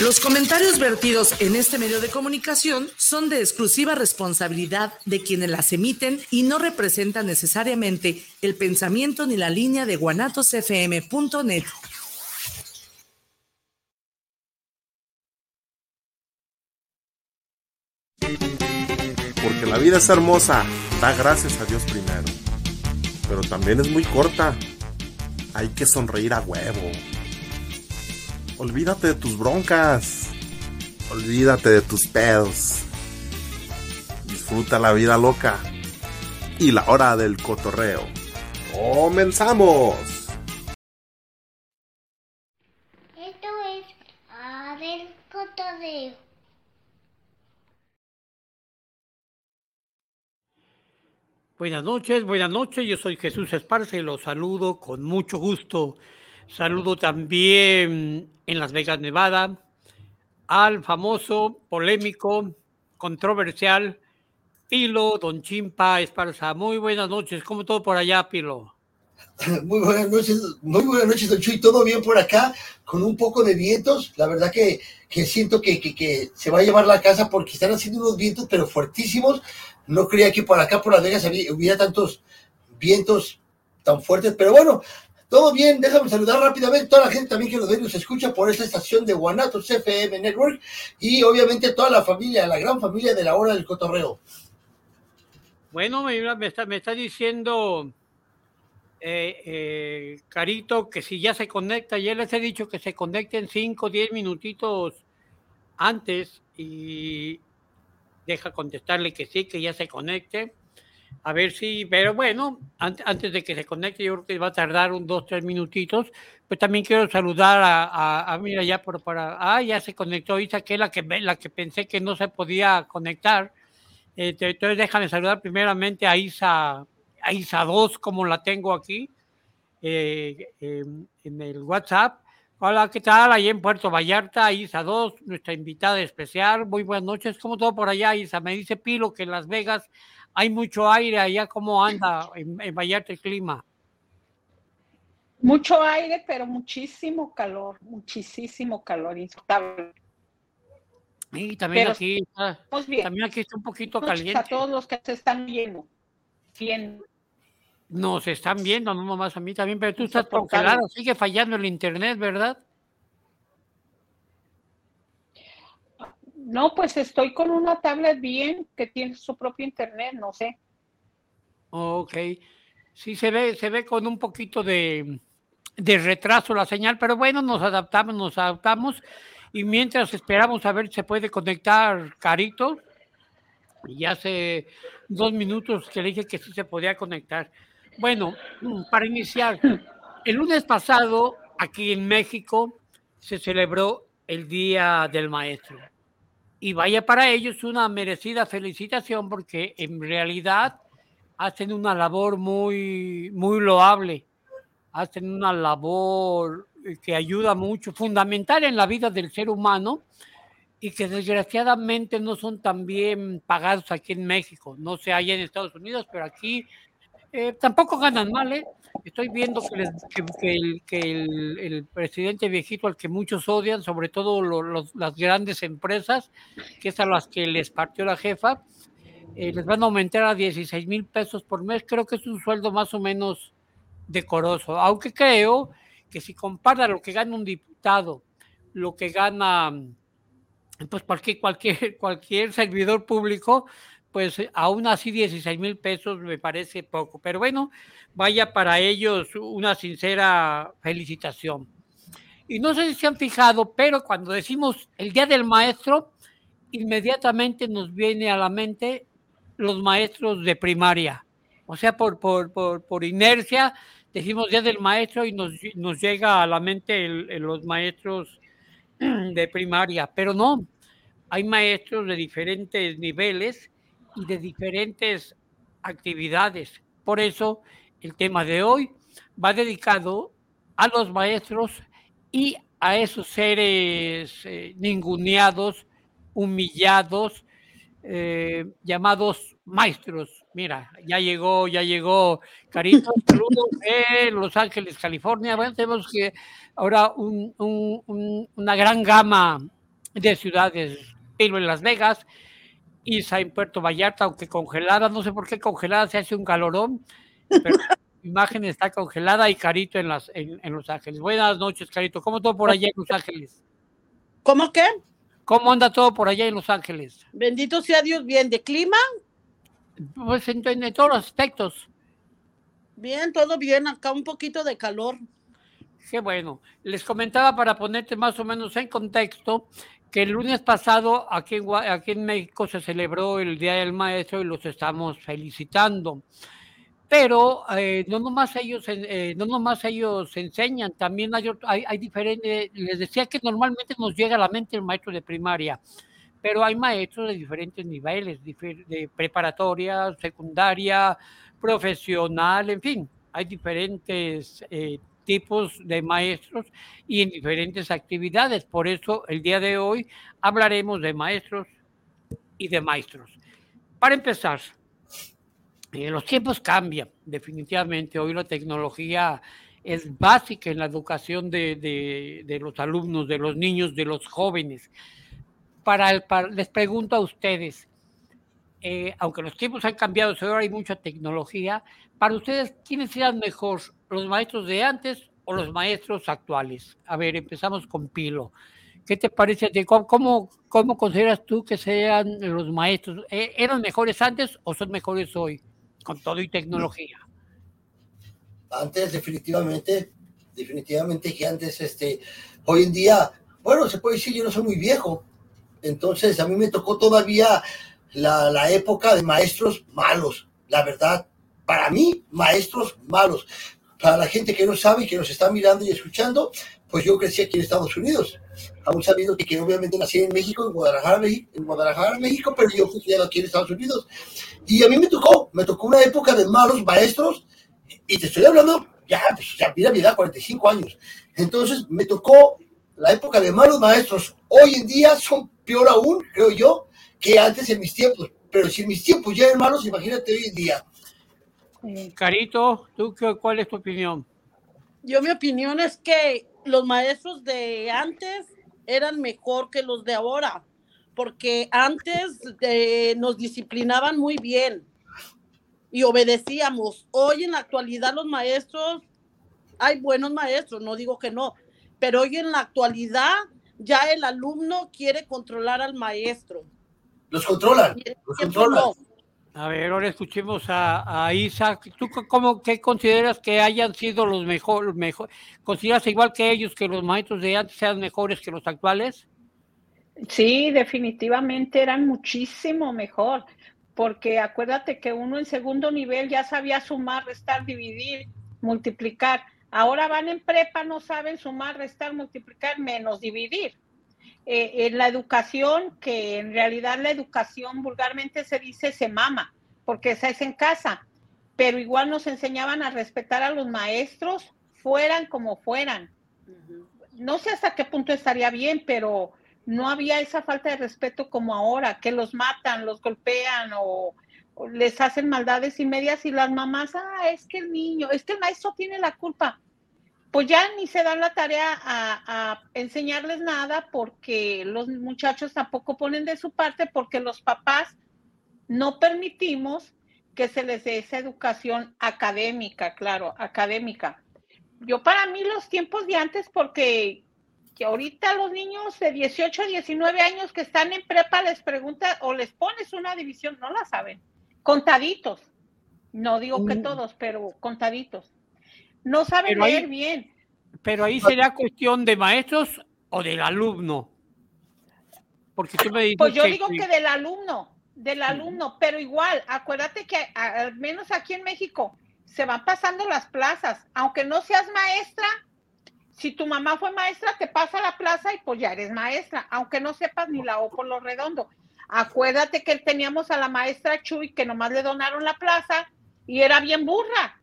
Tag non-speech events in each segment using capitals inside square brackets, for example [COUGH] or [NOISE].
Los comentarios vertidos en este medio de comunicación son de exclusiva responsabilidad de quienes las emiten y no representan necesariamente el pensamiento ni la línea de guanatosfm.net. Porque la vida es hermosa, da gracias a Dios primero. Pero también es muy corta. Hay que sonreír a huevo. Olvídate de tus broncas. Olvídate de tus pedos. Disfruta la vida loca. Y la hora del cotorreo. ¡Comenzamos! Esto es a del cotorreo. Buenas noches, buenas noches. Yo soy Jesús Esparza y los saludo con mucho gusto. Saludo también en Las Vegas, Nevada, al famoso, polémico, controversial Pilo Don Chimpa Esparza. Muy buenas noches, ¿cómo todo por allá, Pilo? [LAUGHS] Muy buenas noches, muy buenas noches, Don Chuy. Todo bien por acá, con un poco de vientos. La verdad que, que siento que, que, que, se va a llevar la casa porque están haciendo unos vientos, pero fuertísimos. No creía que por acá, por Las Vegas, hubiera tantos vientos tan fuertes, pero bueno, todo bien, déjame saludar rápidamente a toda la gente también que nos ve y nos escucha por esta estación de Guanatos FM Network y obviamente toda la familia, la gran familia de la hora del cotorreo. Bueno, me, está, diciendo eh, eh, Carito que si ya se conecta, ya les he dicho que se conecten 5, 10 minutitos antes y deja contestarle que sí, que ya se conecte. A ver si, pero bueno, antes de que se conecte, yo creo que va a tardar un dos, tres minutitos. Pues también quiero saludar a, a, mira, ya por para, ah, ya se conectó Isa, que es la que, la que pensé que no se podía conectar. Eh, entonces déjame saludar primeramente a Isa, a Isa 2, como la tengo aquí, eh, eh, en el WhatsApp. Hola, ¿qué tal? Ahí en Puerto Vallarta, Isa 2, nuestra invitada especial. Muy buenas noches. ¿Cómo todo por allá, Isa? Me dice Pilo que en Las Vegas hay mucho aire allá, ¿cómo anda en, en Vallarta el clima? Mucho aire, pero muchísimo calor, muchísimo calor, insoportable. Y también pero aquí, está, también aquí está un poquito caliente. A todos los que se están viendo, viendo. Nos están viendo, no nomás a mí también, pero tú estás congelado, sigue fallando el internet, ¿verdad? No, pues estoy con una tablet bien que tiene su propio internet, no sé. Ok. Sí, se ve, se ve con un poquito de, de retraso la señal, pero bueno, nos adaptamos, nos adaptamos. Y mientras esperamos a ver si se puede conectar Carito, y hace dos minutos que le dije que sí se podía conectar. Bueno, [CLEARS THROAT] para iniciar, el lunes pasado, aquí en México, se celebró el Día del Maestro y vaya para ellos una merecida felicitación porque en realidad hacen una labor muy, muy loable, hacen una labor que ayuda mucho, fundamental en la vida del ser humano y que desgraciadamente no son tan bien pagados aquí en México, no se hay en Estados Unidos, pero aquí eh, tampoco ganan mal, ¿eh? Estoy viendo que, les, el, presidente viejito al que muchos odian, sobre todo las grandes empresas, que es a las que les partió la jefa, eh, les van a aumentar a 16 mil pesos por mes. Creo que es un sueldo más o menos decoroso, aunque creo que si compara lo que gana un diputado, lo que gana pues cualquier, cualquier, [LAUGHS] cualquier servidor público, pues aún así 16 mil pesos me parece poco. Pero bueno, vaya para ellos una sincera felicitación. Y no sé si se han fijado, pero cuando decimos el Día del Maestro, inmediatamente nos viene a la mente los maestros de primaria. O sea, por, por, por, por inercia decimos Día del Maestro y nos, nos llega a la mente los maestros de primaria, pero no, hay maestros de diferentes niveles y de diferentes actividades. Por eso el tema de hoy va dedicado a los maestros y a esos seres eh, ninguneados, humillados, eh, llamados maestros. Mira, ya llegó, ya llegó Carito, [LAUGHS] saludos de Los Ángeles, California. Bueno, tenemos que ahora un, un, un, una gran gama de ciudades, Pilo en Las Vegas, Isa en Puerto Vallarta, aunque congelada, no sé por qué congelada, se hace un calorón, pero [LAUGHS] la imagen está congelada y Carito en, las, en, en Los Ángeles. Buenas noches, Carito. ¿Cómo todo por allá en Los Ángeles? ¿Cómo qué? ¿Cómo anda todo por allá en Los Ángeles? Bendito sea Dios, bien. ¿De clima? Pues en, en todos los aspectos. Bien, todo bien. Acá un poquito de calor. Qué bueno. Les comentaba para ponerte más o menos en contexto que el lunes pasado aquí aquí en México se celebró el Día del Maestro y los estamos felicitando. Pero eh, no nomás ellos, eh, no nomás ellos enseñan, también hay, diferentes, les decía que normalmente nos llega a la mente el maestro de primaria, pero hay maestros de diferentes niveles, de preparatoria, secundaria, profesional, en fin, hay diferentes eh, tipos de maestros y en diferentes actividades. Por eso el día de hoy hablaremos de maestros y de maestros. Para empezar, eh, los tiempos cambian, definitivamente. Hoy la tecnología es básica en la educación de, de- de los alumnos, de los niños, de los jóvenes. Para, el- para- les pregunto a ustedes, eh, aunque los tiempos han cambiado, ahora hay mucha tecnología, para ustedes, ¿quiénes eran mejor, los maestros de antes o los maestros actuales? A ver, empezamos con Pilo. ¿Qué te parece? de ¿Cómo, cómo, cómo consideras tú que sean los maestros? ¿E- ¿Eran mejores antes o son mejores hoy? Con todo y tecnología. Antes, definitivamente, definitivamente que antes, este, hoy en día, bueno, se puede decir, yo no soy muy viejo. Entonces, a mí me tocó todavía la, la época de maestros malos, la verdad. Para mí, maestros malos. Para la gente que no sabe y que nos está mirando y escuchando, pues yo crecí aquí en Estados Unidos. Aún sabiendo que, que obviamente nací en México, en Guadalajara, México, en Guadalajara, México, pero yo fui criado aquí en Estados Unidos. Y a mí me tocó, me tocó una época de malos maestros, y te estoy hablando, ya, pues, ya mira mi edad, 45 años. Entonces me tocó la época de malos maestros. Hoy en día son peor aún, creo yo, que antes en mis tiempos. Pero si en mis tiempos ya eran malos, imagínate hoy en día. Carito, ¿tú qué, cuál es tu opinión? Yo mi opinión es que los maestros de antes eran mejor que los de ahora, porque antes eh, nos disciplinaban muy bien y obedecíamos. Hoy en la actualidad los maestros, hay buenos maestros, no digo que no, pero hoy en la actualidad ya el alumno quiere controlar al maestro. Los controlan, los controlan. no. A ver, ahora escuchemos a, a Isa. ¿Tú cómo, qué consideras que hayan sido los mejores? Mejor, ¿Consideras igual que ellos que los maestros de antes sean mejores que los actuales? Sí, definitivamente eran muchísimo mejor, porque acuérdate que uno en segundo nivel ya sabía sumar, restar, dividir, multiplicar. Ahora van en prepa, no saben sumar, restar, multiplicar, menos dividir. Eh, en la educación, que en realidad la educación vulgarmente se dice se mama, porque esa es en casa, pero igual nos enseñaban a respetar a los maestros, fueran como fueran. No sé hasta qué punto estaría bien, pero no había esa falta de respeto como ahora, que los matan, los golpean o, o les hacen maldades y medias y las mamás, ah, es que el niño, es que el maestro tiene la culpa. Pues ya ni se dan la tarea a, a enseñarles nada porque los muchachos tampoco ponen de su parte porque los papás no permitimos que se les dé esa educación académica, claro, académica. Yo para mí los tiempos de antes, porque que ahorita los niños de 18 a 19 años que están en prepa les pregunta o les pones una división, no la saben, contaditos. No digo que Mm. todos, pero contaditos. No saben Pero ahí- leer bien. Pero ahí sería cuestión de maestros o del alumno. Porque tú me dices Pues yo que- digo que del alumno, del alumno, pero igual, acuérdate que al menos aquí en México se van pasando las plazas, aunque no seas maestra, si tu mamá fue maestra, te pasa la plaza y pues ya eres maestra, aunque no sepas ni la O por lo redondo. Acuérdate que teníamos a la maestra Chuy que nomás le donaron la plaza y era bien burra.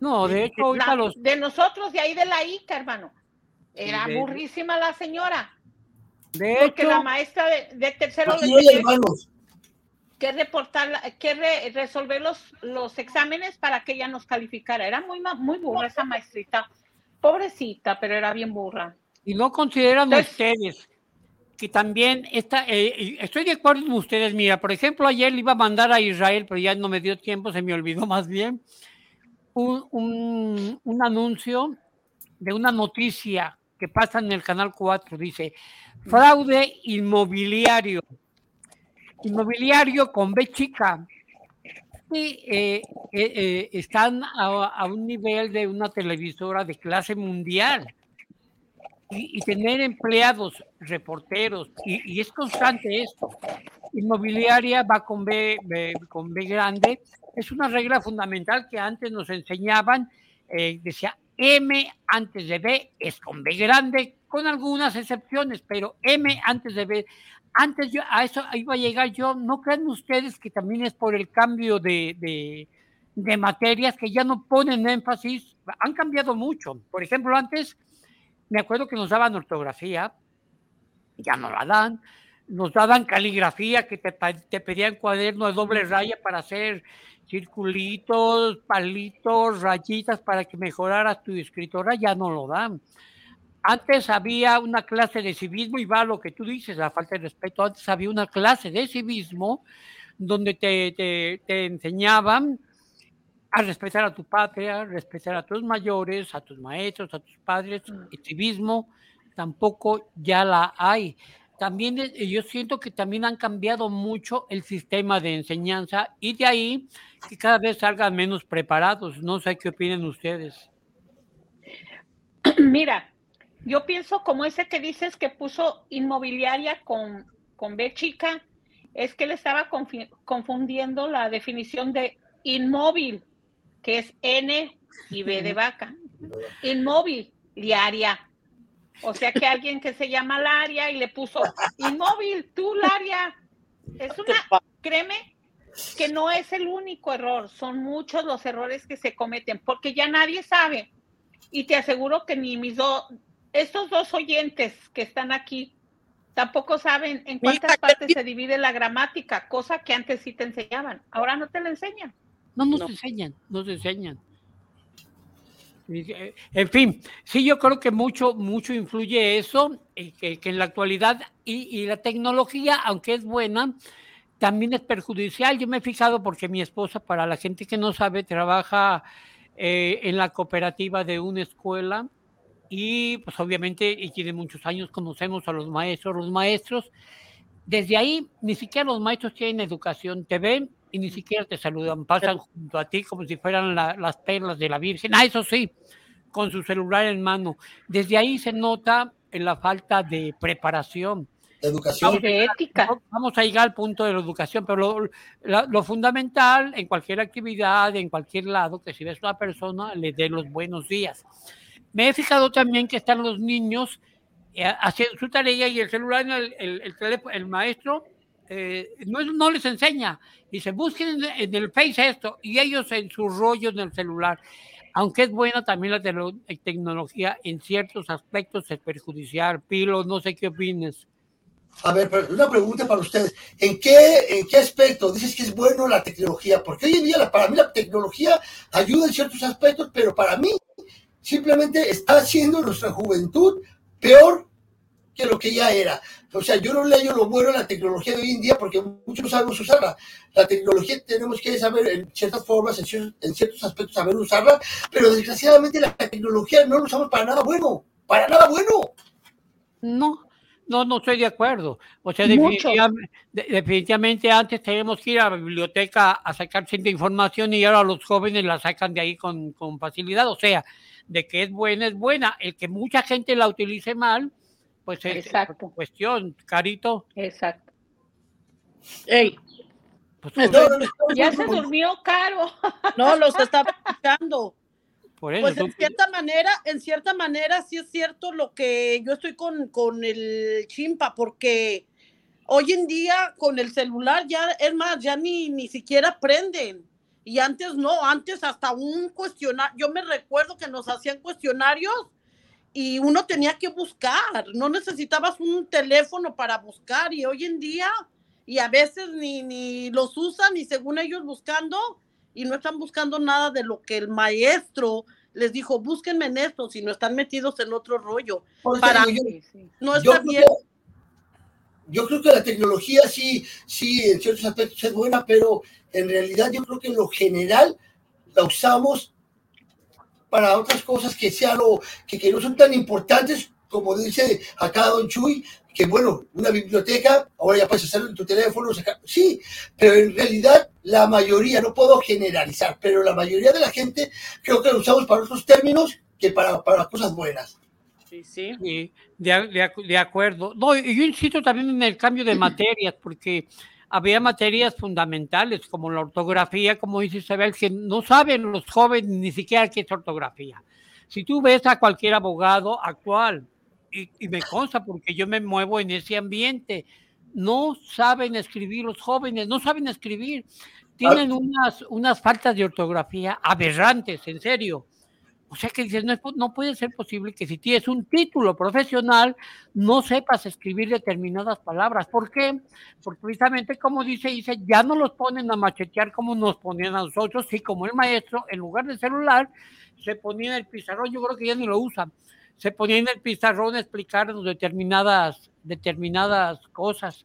No, de hecho, ahorita La- los... De nosotros, de ahí de la ICA, hermano. Era de- burrísima la señora, De porque hecho, la maestra de, de tercero Aquí hay que reportar, que re- resolver los, los exámenes para que ella nos calificara. Era muy, muy burra esa maestrita. Pobrecita, pero era bien burra. y no consideran Entonces- ustedes que también está, eh, estoy de acuerdo con ustedes, mira, por ejemplo, ayer le iba a mandar a Israel, pero ya no me dio tiempo, se me olvidó más bien, un, un anuncio de una noticia que pasa en el Canal 4, dice, fraude inmobiliario, inmobiliario con B chica, y eh, eh, eh, están a, a, un nivel de una televisora de clase mundial. Y, y tener empleados, reporteros, y, y, es constante esto. Inmobiliaria va con B, B, con B grande, es una regla fundamental que antes nos enseñaban, decía M antes de B es con B grande, con algunas excepciones, pero M antes de B antes yo a eso iba a llegar yo, ¿no creen ustedes que también es por el cambio de, de, de, materias que ya no ponen énfasis? Han cambiado mucho. Por ejemplo, antes me acuerdo que nos daban ortografía, ya no la dan, nos daban caligrafía, que te, te pedían cuaderno de doble raya para hacer circulitos, palitos, rayitas para que mejoraras tu escritora, ya no lo dan. Antes había una clase de civismo y va lo que tú dices, la falta de respeto. Antes había una clase de civismo donde te, te, te enseñaban a respetar a tu patria, respetar a tus mayores, a tus maestros, a tus padres. El civismo tampoco ya la hay. También yo siento que también han cambiado mucho el sistema de enseñanza y de ahí que cada vez salgan menos preparados. No sé qué opinan ustedes. [CLEARS THROAT] Mira, yo pienso como ese que dices que puso inmobiliaria con, con B chica, es que le estaba confundiendo la definición de inmóvil, que es N y B de vaca. Inmóvil, diaria. O sea que alguien que se llama Laria y le puso inmóvil, tú Laria. Es una, créeme que no es el único error, son muchos los errores que se cometen, porque ya nadie sabe. Y te aseguro que ni mis dos, estos dos oyentes que están aquí tampoco saben en cuántas Mira, partes se divide la gramática, cosa que antes sí te enseñaban. Ahora no te la enseñan. No nos no. enseñan, nos enseñan. En fin, sí, yo creo que mucho, mucho influye eso, que, que en la actualidad y, y, la tecnología, aunque es buena, también es perjudicial. Yo me he fijado porque mi esposa, para la gente que no sabe, trabaja eh, en la cooperativa de una escuela y pues obviamente y tiene muchos años, conocemos a los maestros, los maestros. Desde ahí, ni siquiera los maestros tienen educación, te ven y ni siquiera te saludan, pasan junto a ti como si fueran la, las perlas de la Virgen. Ah, eso sí, con su celular en mano. Desde ahí se nota la falta de preparación. Educación. Y de ética. Vamos a llegar al punto de la educación, pero lo, lo, lo, fundamental en cualquier actividad, en cualquier lado, que si ves a una persona, le dé los buenos días. Me he fijado también que están los niños eh, haciendo su tarea y el celular, el, el, el, teléfono, el maestro eh, no, no, les enseña. Dice, busquen en, en, el Face esto y ellos en sus rollos en el celular. Aunque es buena también la te tecnología, en ciertos aspectos es perjudicial. Pilo, no sé qué opines. A ver, una pregunta para ustedes. ¿En qué, ¿En qué aspecto dices que es bueno la tecnología? Porque hoy en día, para mí, la tecnología ayuda en ciertos aspectos, pero para mí simplemente está haciendo nuestra juventud peor que lo que ya era. O sea, yo no leo lo bueno de la tecnología de hoy en día porque muchos no sabemos usarla. La tecnología tenemos que saber en ciertas formas, en ciertos, en ciertos aspectos saber usarla, pero desgraciadamente la tecnología no la usamos para nada bueno, para nada bueno. No, no, no estoy de acuerdo. O sea, definitivamente, definitivamente, antes teníamos que ir a la biblioteca a sacar cierta información y ahora los jóvenes la sacan de ahí con, con facilidad. O sea, de que es buena, es buena. El que mucha gente la utilice mal, pues es Exacto. cuestión, Carito. Exacto. Ey. Pues, no, no, no, ya se durmió caro. No, los estaba escuchando. Por eso, pues en cierta manera, en cierta manera sí es cierto lo que yo estoy con, con el chimpa, porque hoy en día con el celular ya, es más, ya ni, ni siquiera prenden. Y antes no, antes hasta un cuestionario, yo me recuerdo que nos hacían cuestionarios y uno tenía que buscar, no necesitabas un teléfono para buscar y hoy en día, y a veces ni, ni los usan y según ellos buscando, y no están buscando nada de lo que el maestro les dijo, búsquenme en esto, si no están metidos en otro rollo. Para, yo, no está bien. yo creo que la tecnología sí, sí, en ciertos aspectos es buena, pero en realidad yo creo que en lo general la usamos para otras cosas que, sea lo, que, que no son tan importantes, como dice acá Don Chuy, que bueno, una biblioteca, ahora ya puedes hacerlo en tu teléfono, sí, pero en realidad la mayoría, no puedo generalizar, pero la mayoría de la gente creo que lo usamos para otros términos que para, para cosas buenas. Sí, sí. de, de, acuerdo. No, yo insisto también en el cambio de [CLEARS THROAT] materias, porque había materias fundamentales como la ortografía, como dice Isabel, que no saben los jóvenes ni siquiera qué es ortografía. Si tú ves a cualquier abogado actual, y, y, me consta porque yo me muevo en ese ambiente, no saben escribir los jóvenes, no saben escribir, tienen unas, unas faltas de ortografía aberrantes, en serio. O sea que dices, no, no puede ser posible que si tienes un título profesional no sepas escribir determinadas palabras. ¿Por qué? Porque precisamente como dice, dice, ya no los ponen a machetear como nos ponían a nosotros, sí, como el maestro, en lugar de celular, se ponía en el pizarrón, yo creo que ya ni lo usan, se ponía en el pizarrón a explicarnos determinadas, determinadas cosas.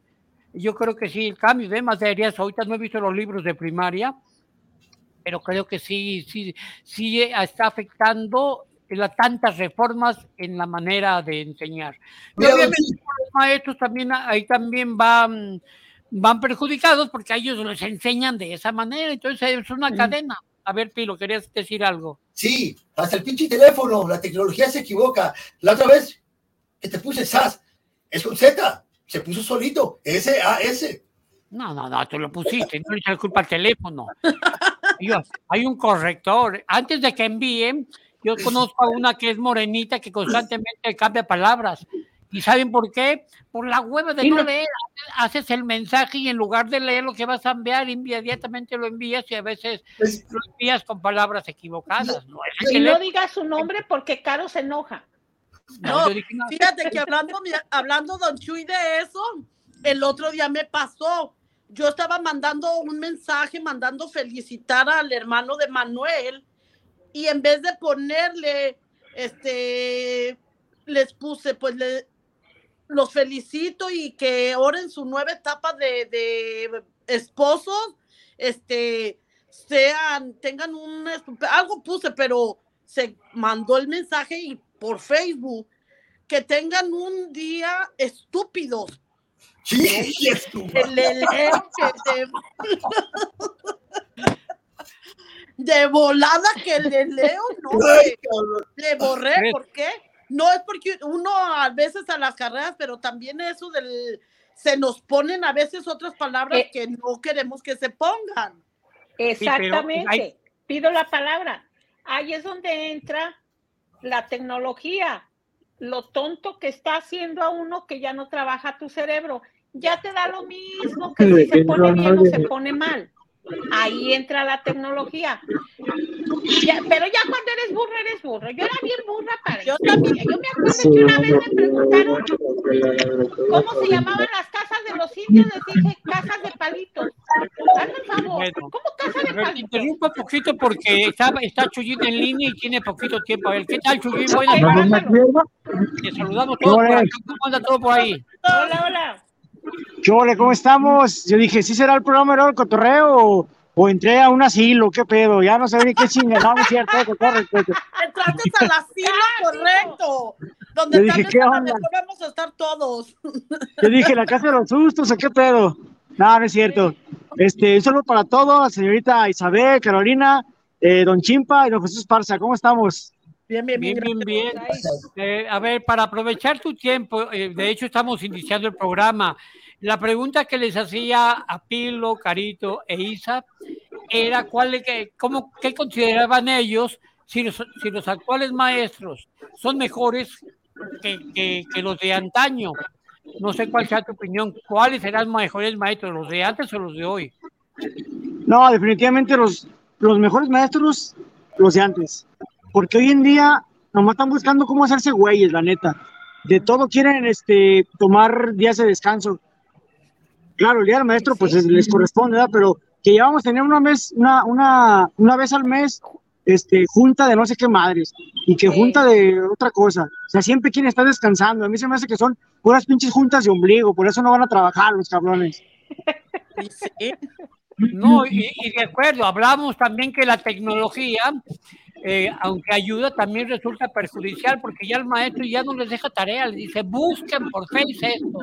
Yo creo que sí, el cambio de materias, ahorita no he visto los libros de primaria, pero creo que sí, sí, sí está afectando las tantas reformas en la manera de enseñar. Y obviamente los maestros también ahí también van, van perjudicados porque a ellos les enseñan de esa manera, entonces es una cadena. A ver, Pilo, ¿querías decir algo? Sí, hasta el pinche teléfono, la tecnología se equivoca. La otra vez que te puse SAS, es con Z, se puso solito, S-A-S. No, no, no, tú lo pusiste, no le eches culpa al teléfono. [LAUGHS] hay un corrector. Antes de que envíen, yo conozco a una que es morenita que constantemente cambia palabras. ¿Y saben por qué? Por la hueva de no leer. Haces el mensaje y en lugar de leer lo que vas a enviar, inmediatamente lo envías y a veces lo envías con palabras equivocadas. ¿no? Y no digas su nombre porque Caro se enoja. No, fíjate que hablando, hablando, Don Chuy, de eso, el otro día me pasó yo estaba mandando un mensaje, mandando felicitar al hermano de Manuel y en vez de ponerle, este, les puse, pues le, los felicito y que ahora en su nueva etapa de, de esposos, este, sean, tengan un, algo puse, pero se mandó el mensaje y por Facebook, que tengan un día estúpidos, el leo que [LAUGHS] de... volada que le leo, no, le, borré, ¿por qué? No es porque uno a veces a las carreras, pero también eso del, se nos ponen a veces otras palabras eh. que no queremos que se pongan. Exactamente, pido la palabra. Ahí es donde entra la tecnología, lo tonto que está haciendo a uno que ya no trabaja tu cerebro ya te da lo mismo que si se pone bien o se pone mal. Ahí entra la tecnología. pero ya cuando eres burro, eres burro. Yo era bien burra para yo también. Yo me acuerdo que una vez me preguntaron cómo se llamaban las casas de los indios. Les dije casas de palitos. Hazme el favor. ¿Cómo casa de palitos? Interrumpo un poquito porque está, está Chuyín en línea y tiene poquito tiempo. A ver, ¿qué tal, Chuyín? Buenas tardes. Te saludamos todos por ahí. ¿Cómo anda todo por ahí? Hola, hola. ¿Qué ole, ¿Cómo estamos? Yo dije, ¿sí será el programa de el cotorreo o, entré a un asilo? ¿Qué pedo? Ya no sé ni qué chingada, no es cierto, correcto. Entraste al asilo, correcto. Donde Yo dije, ¿qué onda? vamos a estar todos. Yo dije, ¿la casa de los sustos o qué pedo? No, no es cierto. Este, un saludo para todos, señorita Isabel, Carolina, eh, don Chimpa y don Jesús Parza. ¿Cómo estamos? Bien, bien, bien. bien, bien. Eh, a ver, para aprovechar tu tiempo, eh, de hecho estamos iniciando el programa. La pregunta que les hacía a Pilo, Carito e Isa era cuál, cómo, qué consideraban ellos si los, si los actuales maestros son mejores que, que, los de antaño. No sé cuál sea tu opinión. ¿Cuáles serán mejores maestros, los de antes o los de hoy? No, definitivamente los, los mejores maestros, los de antes porque hoy en día nomás están buscando cómo hacerse güeyes, la neta. De todo quieren este, tomar días de descanso. Claro, el día del maestro pues les corresponde, ¿verdad? Pero que ya vamos a tener una vez, una, una, una vez al mes este, junta de no sé qué madres y que Sí. junta de otra cosa. O sea, siempre quieren estar descansando. A mí se me hace que son puras pinches juntas de ombligo, por eso no van a trabajar los cabrones. Sí, No, y, y de acuerdo, hablamos también que la tecnología, eh, aunque ayuda, también resulta perjudicial porque ya el maestro ya no les deja tarea, les dice, busquen por Face esto.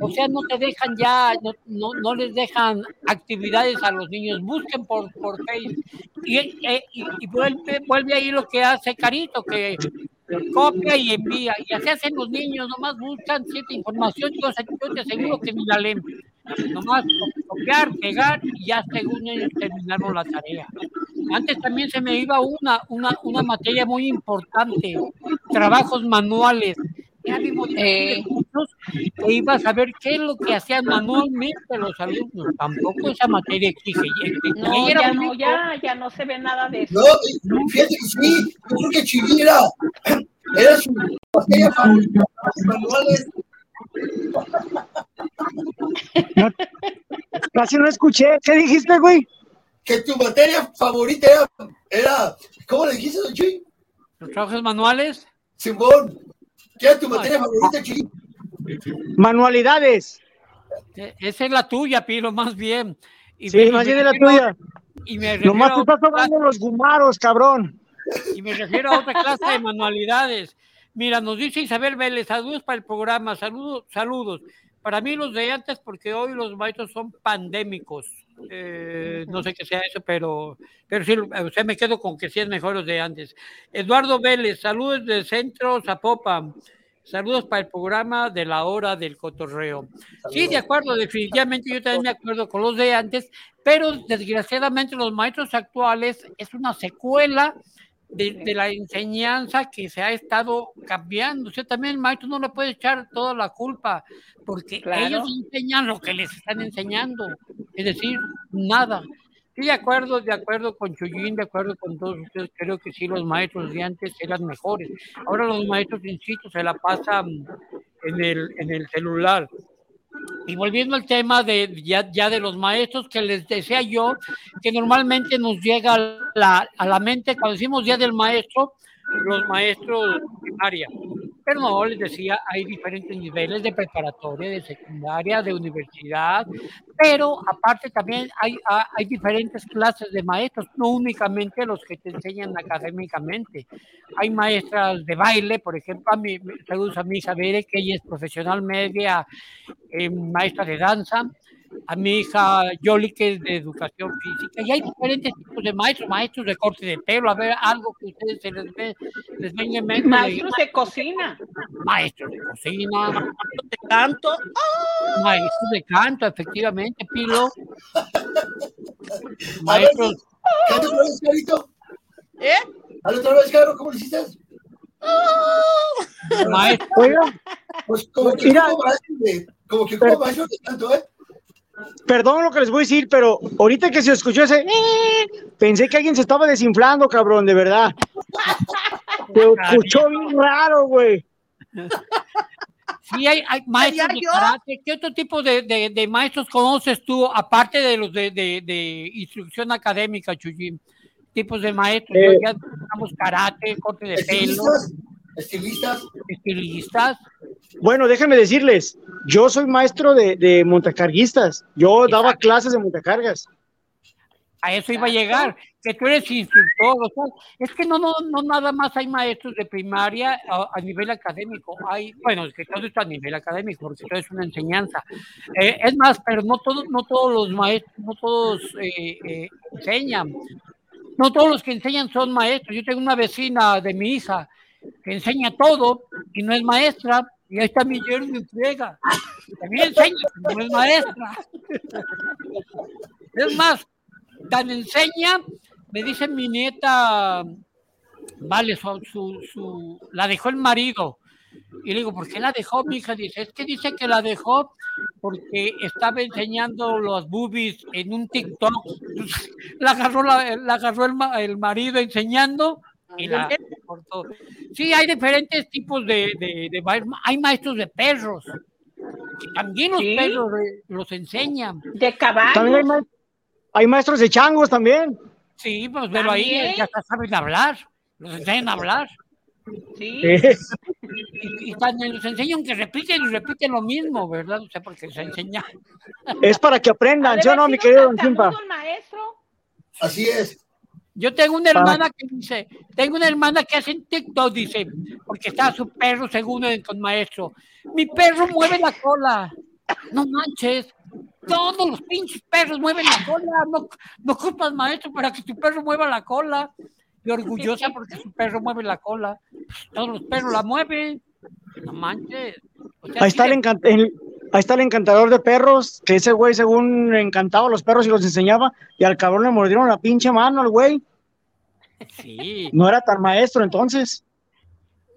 O sea, no te dejan ya, no, no, no les dejan actividades a los niños, busquen por, por Face. Y, eh, y, y vuelve, vuelve ahí lo que hace Carito, que copia y envía. Y así hacen los niños, nomás buscan cierta información, yo, yo te aseguro que ni la leen. Nomás copiar, pegar y ya según ellos terminaron la tarea. Antes también se me iba una, una, una materia muy importante, trabajos manuales. Ya vimos Eh. que ibas a ver qué es lo que hacían manualmente los alumnos. Tampoco esa materia exige. No, era ya no, ya, ya no se ve nada de eso. No, fíjate que sí, yo creo que Chile [CLEARS THROAT] era, su materia favorita, manuales. Casi no escuché. ¿Qué dijiste, güey? Que tu materia favorita era, era ¿cómo le dijiste, Chuy? Los trabajos manuales. Simón, ¿qué era tu materia favorita, Chuy? Manualidades. eh, Esa es la tuya, Piro, más bien. Y Sí, me- más bien de la tuya. Y me refiero Nomás a te otra estás tomando los gumaros, cabrón. Y me refiero a otra clase de manualidades. Mira, nos dice Isabel Vélez, saludos para el programa, saludos, saludos. Para mí los de antes, porque hoy los maestros son pandémicos. Eh, no sé qué sea eso, pero, pero sí, o sea, me quedo con que sí es mejor los de antes. Eduardo Vélez, saludos del centro Zapopan. Saludos para el programa de la hora del cotorreo. Sí, de acuerdo, definitivamente yo también me acuerdo con los de antes, pero desgraciadamente los maestros actuales es una secuela de, de la enseñanza que se ha estado cambiando. O sea, también el maestro no le puede echar toda la culpa, porque Claro. ellos enseñan lo que les están enseñando, es decir, nada. Sí, de acuerdo, de acuerdo con Chuyín, de acuerdo con todos ustedes, creo que sí, los maestros de antes eran mejores. Ahora los maestros, insisto, se la pasan en el, en el celular. Y volviendo al tema de ya, ya de los maestros, que les decía yo, que normalmente nos llega a la, a la mente cuando decimos día del maestro, los maestros primaria. Pero no, les decía, hay diferentes niveles de preparatoria, de secundaria, de universidad, pero aparte también hay, ha- hay diferentes clases de maestros, no únicamente los que te enseñan académicamente. Hay maestras de baile, por ejemplo, a mi- saludos a mi hija Bere, que ella es profesional media, eh, maestra de danza, a mi hija Yoli, que es de educación física, y hay diferentes tipos de maestros, maestros de corte de pelo, a ver, algo que ustedes se les, ve, les venga en mente. de- Maestros de cocina. maestros de cocina, te canto. maestros de canto, efectivamente, Pilo. Maestros, ¿canta otra vez, Carito? ¿Eh? ¿Hazlo otra vez, Caro? ¿Cómo lo hiciste? maestros, Oiga, Pues como que Mira. como maestro de, como que como maestro de canto, ¿eh? Perdón lo que les voy a decir, pero ahorita que se escuchó ese, "eh", pensé que alguien se estaba desinflando, cabrón, de verdad. Se escuchó bien raro, güey. sí hay, hay maestros ¿Ya de karate. ¿Qué otro tipo de, de- de maestros conoces tú, aparte de los de, de- de instrucción académica, Chuyín? Tipos de maestros, Eh. ya tenemos karate, corte de pelo, Estilistas, estilistas. Bueno, déjenme decirles, yo soy maestro de, de montacarguistas. Yo daba clases de montacargas. A eso iba a llegar, que tú eres instructor. o sea, es que no, no, no nada más hay maestros de primaria a, a nivel académico. Hay, bueno, es que todo esto a nivel académico, porque todo es una enseñanza. Eh, es más, pero no todos, no todos los maestros, no todos eh, eh, enseñan. No todos los que enseñan son maestros. Yo tengo una vecina de mi hija que enseña todo y no es maestra. Y ahí está mi yerno friega. También enseña, pero no es maestra. Es más, tan enseña, me dice mi nieta, vale, su, su, su- la dejó el marido. Y le digo, ¿por qué la dejó? Mi hija dice, es que dice que la dejó porque estaba enseñando los boobies en un TikTok. [LAUGHS] La agarró, la, la agarró el, el marido enseñando y la cortó. Sí, hay diferentes tipos de, de, Hay maestros de perros. que también los Sí. perros los enseñan. De También hay, caballos. ma- hay maestros de changos también. Sí, pues velo ahí, ya saben hablar, los enseñan a hablar. Sí. Y, y también los enseñan que repiten y repiten lo mismo, ¿verdad? No sé por qué se enseña. Es para que aprendan, de ¿sí o haber no, mi querido Don Simpa? Así es. Yo tengo una hermana que dice, tengo una hermana que hace en TikTok, dice, porque está su perro según el con maestro. Mi perro mueve la cola. No manches. Todos los pinches perros mueven la cola. No, no ocupas maestro para que tu perro mueva la cola. Y orgullosa porque su perro mueve la cola. Todos los perros la mueven. No manches. O sea, Ahí está, el- ahí está el encantador de perros, que ese güey según encantaba a los perros y los enseñaba, y al cabrón le mordieron la pinche mano al güey. Sí. No era tan maestro entonces.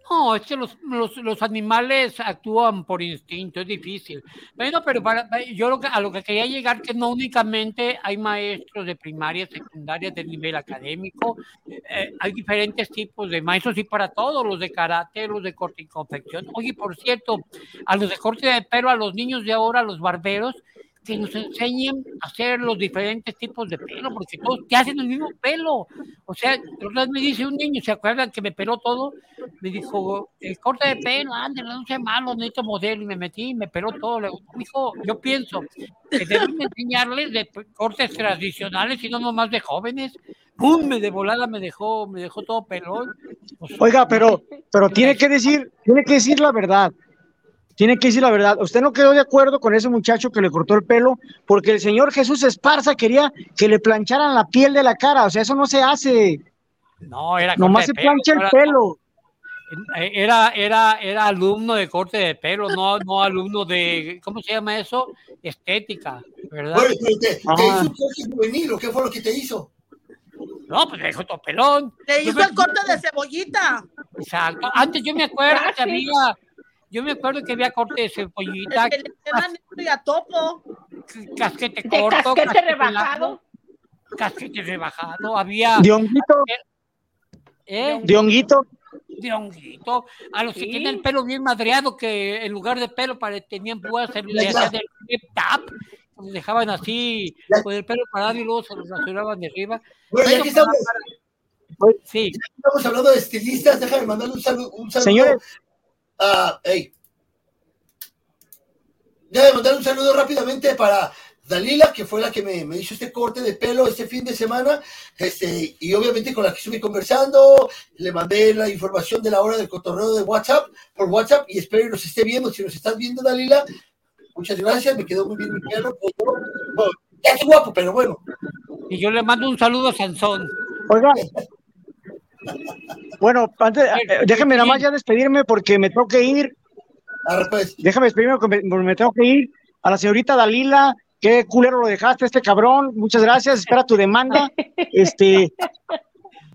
No, es que los, los, los animales actúan por instinto, es difícil. Bueno, pero para, yo lo que, a lo que quería llegar que no únicamente hay maestros de primaria, secundaria, de nivel académico, eh, hay diferentes tipos de maestros y para todos, los de karate, los de corte y confección. Oye, por cierto, a los de corte de pelo, a los niños de ahora, a los barberos, que nos enseñen a hacer los diferentes tipos de pelo, porque todos te hacen el mismo pelo. O sea, otra vez me dice un niño, ¿se acuerdan que me peló todo? Me dijo, el corte de pelo, ándale, no sea malo, necesito modelo. Y me metí y me peló todo. Le digo, hijo, yo pienso que deben enseñarles de cortes tradicionales y no nomás de jóvenes. ¡Pum! Me de volada me dejó, me dejó todo pelón. Pues, Oiga, pero, pero tiene que decir, tiene que decir la verdad. Tiene que decir la verdad. Usted no quedó de acuerdo con ese muchacho que le cortó el pelo porque el señor Jesús Esparza quería que le plancharan la piel de la cara. O sea, eso no se hace. no, era corte Nomás de se plancha el era- pelo. Era, era, era alumno de corte de pelo, no, no alumno de, ¿cómo se llama eso? Estética, ¿verdad? Te, te Ah. hizo un corte juvenil, ¿o qué fue lo que te hizo? No, pues me dejó todo pelón. Te hizo me- el corte de cebollita. Exacto. Antes yo me acuerdo que había, yo me acuerdo que había corte de cebollita, El que le a Topo. casquete De corto, casquete largo, rebajado. casquete rebajado, había De honguito, ¿eh? de honguito. de honguito, a los que tenían el pelo bien madreado, que en lugar de pelo tenían púas, se les hacían el clip tap, los dejaban así, con el pelo parado y luego se los rasuraban de arriba. Bueno, que estamos, Sí, estamos hablando de estilistas, déjame mandarle un saludo. Un saludo Señores. A- ey. Déjame mandar un saludo rápidamente para Dalila, que fue la que me, me hizo este corte de pelo este fin de semana. Este, y obviamente con la que estuve conversando, le mandé la información de la hora del cotorreo de WhatsApp, por WhatsApp, y espero que nos esté viendo. Si nos estás viendo, Dalila, muchas gracias, me quedó muy bien mi pelo. Bueno, es guapo, pero bueno. y yo le mando un saludo a Sansón. Oiga. Bueno, antes, eh, déjeme nada más ya despedirme porque me tengo que ir. Pues. Déjame despedirme porque me, me tengo que ir. A la señorita Dalila, qué culero lo dejaste, este cabrón. Muchas gracias, espera tu demanda. [LAUGHS] Este,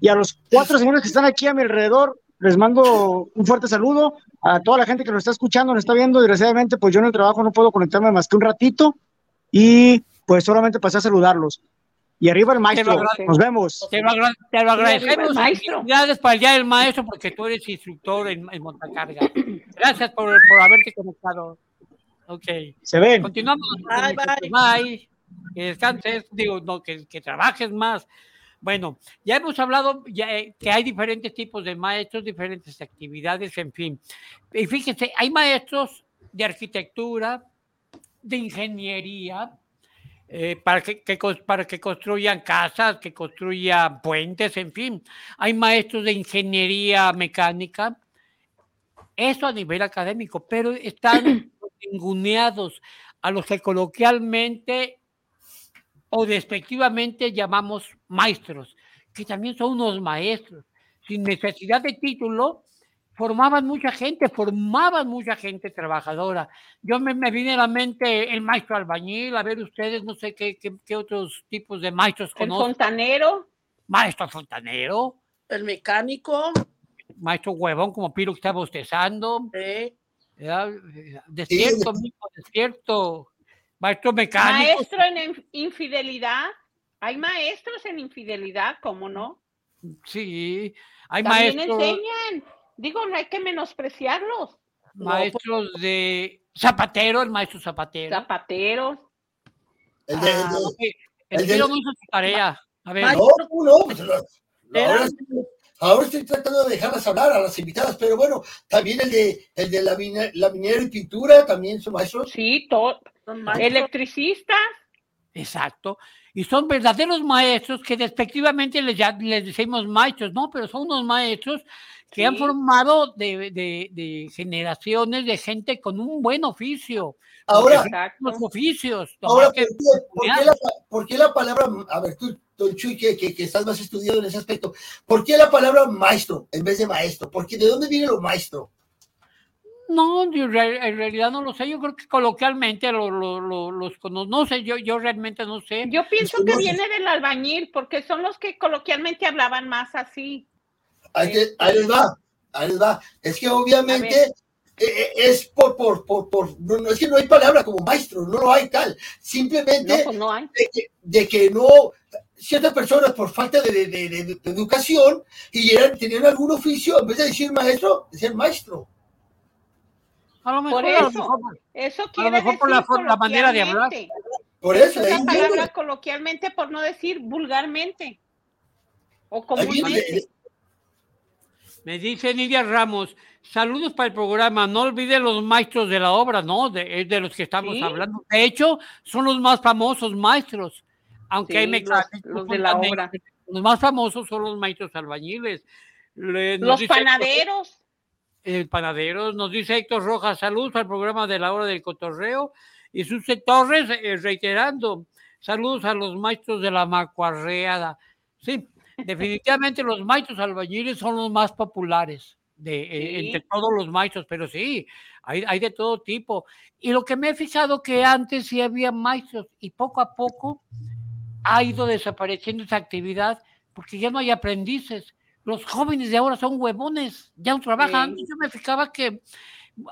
y a los cuatro señores que están aquí a mi alrededor, les mando un fuerte saludo. A toda la gente que nos está escuchando, nos está viendo. Desgraciadamente, pues yo en el trabajo no puedo conectarme más que un ratito. Y pues solamente pasé a saludarlos. Y arriba el maestro. Nos vemos. Te lo, agra- te lo agradecemos. maestro. Felicidades para el Día del Maestro porque tú eres instructor en, en montacarga. Gracias por, por haberte conectado. Ok. Se ven. Continuamos. Bye, bye. Bye. Que descanses, digo, no, que, que trabajes más. Bueno, ya hemos hablado ya, eh, que hay diferentes tipos de maestros, diferentes actividades, en fin. Y fíjense, hay maestros de arquitectura, de ingeniería, eh, para, que, para que construyan casas, que construyan puentes, en fin. Hay maestros de ingeniería mecánica. Eso a nivel académico, pero están [CLEARS THROAT] ninguneados a los que coloquialmente o despectivamente llamamos maestros, que también son unos maestros. Sin necesidad de título, formaban mucha gente, formaban mucha gente trabajadora. Yo me, me viene a la mente el maestro albañil, a ver ustedes, no sé qué, qué, qué otros tipos de maestros El conocen. fontanero. Maestro fontanero, El mecánico. maestro huevón, como Piro que está bostezando. eh, ¿verdad? Desierto, mijo, desierto. Maestro mecánico. Maestro en inf- infidelidad. Hay maestros en infidelidad, ¿cómo no? Sí, hay También maestros, enseñan. Digo, no hay que menospreciarlos. maestros de zapatero, el maestro zapatero. Zapateros. El de, el de- Ah, ok, El el del- Piro no hizo su tarea. A ver. No, no, pues, ahora, ahora, estoy tratando de dejarlas hablar a las invitadas, pero bueno, también el de el de la, la minera y pintura, también son maestros. Sí, todos. Electricistas. Exacto. Y son verdaderos maestros que despectivamente les, ya, les decimos maestros, no, pero son unos maestros que han formado de, de, de, generaciones de gente con un buen oficio. Ahora, los oficios. Ahora, ¿por, qué, por, qué la, ¿por, qué la, palabra, a ver, tú, don Chuy, que, que, que, estás más estudiado en ese aspecto, ¿por qué la palabra maestro en vez de maestro? Porque ¿de dónde viene lo maestro? No, yo en realidad no lo sé. Yo creo que coloquialmente lo, lo, lo, los no sé, yo, yo realmente no sé. Yo pienso que viene del albañil, porque son los que coloquialmente hablaban más así. Ahí, ahí les va, ahí les va. Es que obviamente es por, por, por, por no, es que no hay palabra como maestro, no lo hay tal. Simplemente no, pues no hay. De, que, de, que, no, ciertas personas por falta de, de, de educación y eran, tenían algún oficio, en vez de decir maestro, decían maestro. A lo mejor, por eso, a lo mejor, eso a lo quiere mejor por la, decir la manera de hablar. Por eso, es una palabra coloquialmente por no decir vulgarmente. O comúnmente. Me dice Nidia Ramos, saludos para el programa, no olviden los maestros de la obra, ¿no? De, de los que estamos Sí. hablando. De hecho, son los más famosos maestros, aunque Sí, hay los- mecánicos. los de la también, obra. Los más famosos son los maestros albañiles. Le- Los panaderos. el panadero, nos dice Héctor Rojas, saludos al programa de la hora del cotorreo. Y Suce Torres, eh, reiterando, saludos a los maestros de la macuarreada. Sí, definitivamente los maestros albañiles son los más populares de, eh, Sí. entre todos los maestros, pero sí, hay, hay de todo tipo. Y lo que me he fijado que antes sí había maestros y poco a poco ha ido desapareciendo esa actividad porque ya no hay aprendices. Los jóvenes de ahora son huevones, ya no trabajan. Sí. Yo me fijaba que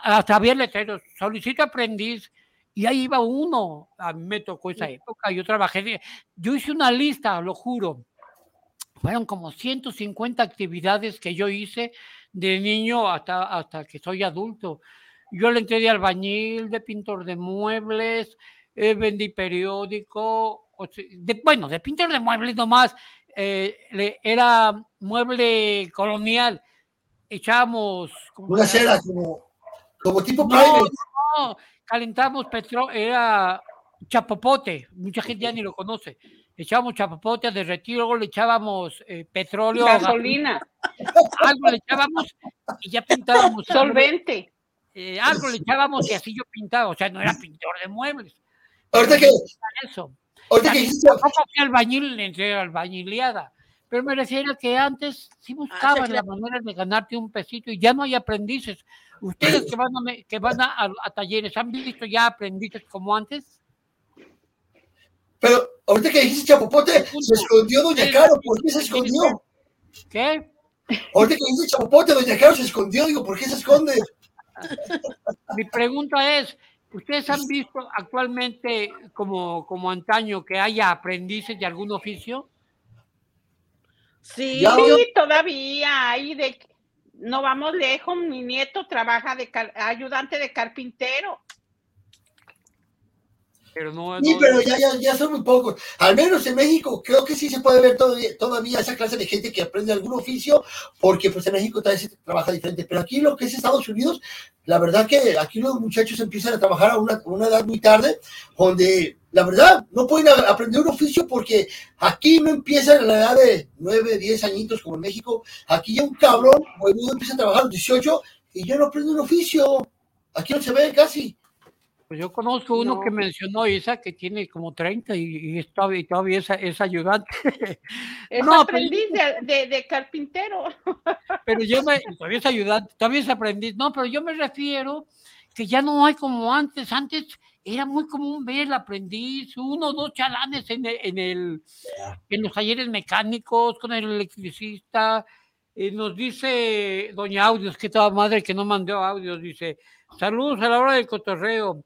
hasta había letreros, solicita aprendiz, y ahí iba uno. A mí me tocó esa época, yo trabajé, yo hice una lista, lo juro. Fueron como 150 actividades que yo hice de niño hasta, hasta que soy adulto. Yo le entré de albañil, de pintor de muebles, eh, vendí periódico, de- bueno, de pintor de muebles nomás, eh, le- era mueble colonial, echábamos... ¿cómo Una cera como, como tipo No, no, calentamos petróleo, era chapopote, mucha gente ya ni lo conoce. Echábamos chapopote de retiro, luego le echábamos eh, petróleo, Gasolina. algo le echábamos y ya pintábamos. Solvente. eh, algo le echábamos y así yo pintaba, o sea, no era pintor de muebles. Ahorita que, Eso. ahorita que dijiste, Tampoco fui albañil, le entré albañileada. Pero me refiero a que antes sí buscaban sí, la manera de ganarte un pesito y ya no hay aprendices. Ustedes que van a, me- que van a, a- a talleres, ¿han visto ya aprendices como antes? Pero ahorita que dijiste chapopote, se escondió Doña Caro. ¿Por qué se escondió? ¿Qué? Ahorita que dijiste chapopote, Doña Caro se escondió. Digo, ¿por qué se esconde? Mi pregunta es, ¿ustedes han visto actualmente como, como antaño que haya aprendices de algún oficio? Sí, todavía hay de no vamos lejos, mi nieto trabaja de car- ayudante de carpintero. Pero no, Sí, no- pero ya, ya, ya son muy pocos. Al menos en México creo que sí se puede ver todavía, todavía esa clase de gente que aprende algún oficio, porque pues en México todavía se trabaja diferente. Pero aquí lo que es Estados Unidos, la verdad que aquí los muchachos empiezan a trabajar a una, una edad muy tarde, donde la verdad no pueden aprender un oficio porque aquí no empiezan a la edad de 9, 10 añitos como en México. Aquí ya un cabrón, bueno, empieza a trabajar a los 18 y ya no aprende un oficio. Aquí no se ve casi. Pues yo conozco uno No. que mencionó Isa que tiene como 30 y, y es todavía, y todavía es, es ayudante. [LAUGHS] Es No, pero- aprendiz de, de- de carpintero. [LAUGHS] pero yo me, todavía es ayudante, todavía es aprendiz. No, pero yo me refiero que ya no hay como antes. Antes era muy común ver el aprendiz, uno o dos chalanes en el, en, el, en los talleres mecánicos, con el electricista. Eh, nos dice Doña Audios, que toda madre que no mandó audios, dice, saludos a la hora del cotorreo.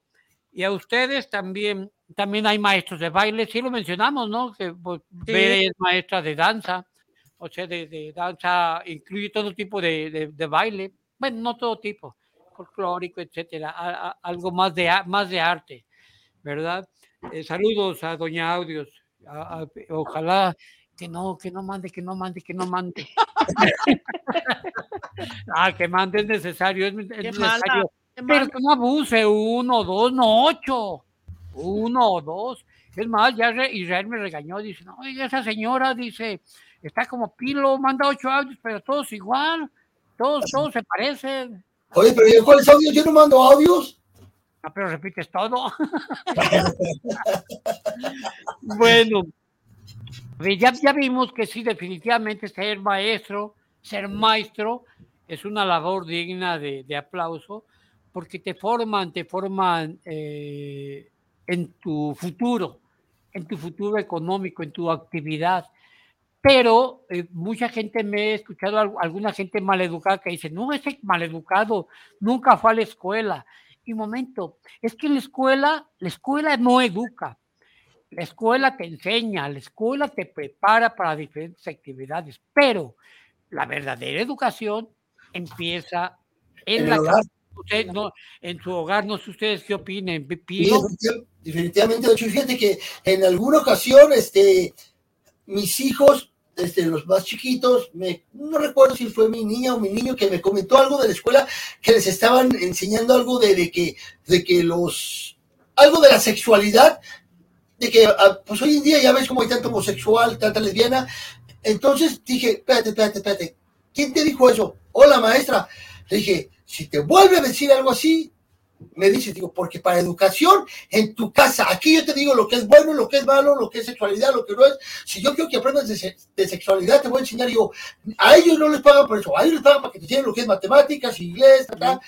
Y a ustedes también, también hay maestros de baile, sí lo mencionamos, ¿no? Que pues, Bere es maestra de danza, o sea, de, de danza, incluye todo tipo de, de- de baile, bueno, no todo tipo, folclórico, etcétera, a- a- algo más de, más de arte, ¿verdad? Eh, saludos a Doña Audios, a- ojalá que no, que no mande, que no mande, que no mande. [LAUGHS] [LAUGHS] ah, que mande es necesario, es, necesario. mala, Pero que no abuse, uno, dos, no ocho. Uno o dos. Es más, ya Israel me regañó, dice, no, esa señora dice, está como pilo, manda ocho audios, pero todos igual, todos, todos se parecen. Oye, pero ¿y cuáles audios? Yo no mando audios. Ah, pero repites todo. [LAUGHS] bueno, ya, ya vimos que sí, definitivamente ser maestro, ser maestro, es una labor digna de, de aplauso, porque te forman, te forman eh, en tu futuro, en tu futuro económico, en tu actividad. Pero eh, mucha gente me he escuchado, al- alguna gente maleducada que dice, no, ese maleducado nunca fue a la escuela. Y momento, es que en la escuela, la escuela no educa. La escuela te enseña, la escuela te prepara para diferentes actividades, pero la verdadera educación empieza en, En la casa. Usted no- en su hogar, no sé ustedes qué opinen. Pío. definitiv- definitivamente, fíjate que en alguna ocasión, este, mis hijos, este, los más chiquitos, me, no recuerdo si fue mi niña o mi niño que me comentó algo de la escuela, que les estaban enseñando algo de, de que, de que los, algo de la sexualidad, de que, ah, pues hoy en día ya ves como hay tanto homosexual, tanta lesbiana, entonces dije, espérate, espérate, espérate, ¿quién te dijo eso? Hola, maestra. Le dije, si te vuelve a decir algo así, me dices, digo, porque para educación en tu casa, aquí yo te digo lo que es bueno, lo que es malo, lo que es sexualidad, lo que no es. Si yo quiero que aprendas de, se- de sexualidad, te voy a enseñar, digo, a ellos no les pagan por eso, a ellos les pagan para que te enseñen lo que es matemáticas, inglés, ta, ta.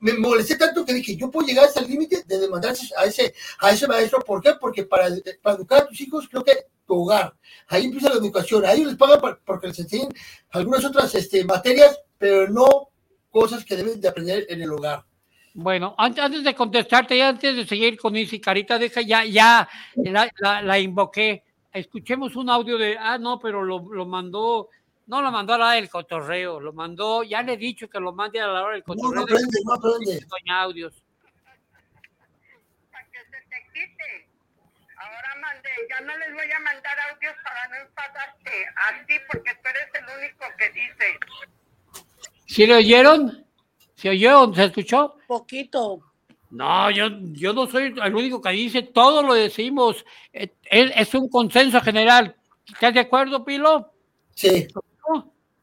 Me molesté tanto que dije, yo puedo llegar hasta el límite de demandar a ese, a ese maestro. ¿Por qué? Porque para, educar a tus hijos, creo que tu hogar, ahí empieza la educación, a ellos les pagan por- porque les enseñen algunas otras este, materias, pero no cosas que deben de aprender en el hogar. Bueno, antes, de contestarte y antes de seguir con Isi, Carita, deja, ya, ya la, la- la invoqué. Escuchemos un audio de, ah, no, pero lo, lo mandó, no lo mandó a la hora del cotorreo, lo mandó, ya le he dicho que lo mande a la hora del No, cotorreo. no aprende, no aprende. Doña Audios. que se te quite. Ahora mandé, ya no les voy a mandar audios para no enfadarte a ti porque tú eres el único que dice. ¿Sí le oyeron? ¿Se oyó? ¿Se escuchó? Poquito. No, yo, yo no soy el único que dice, todo lo decimos, es, es un consenso general. ¿Estás de acuerdo, Pilo? Sí.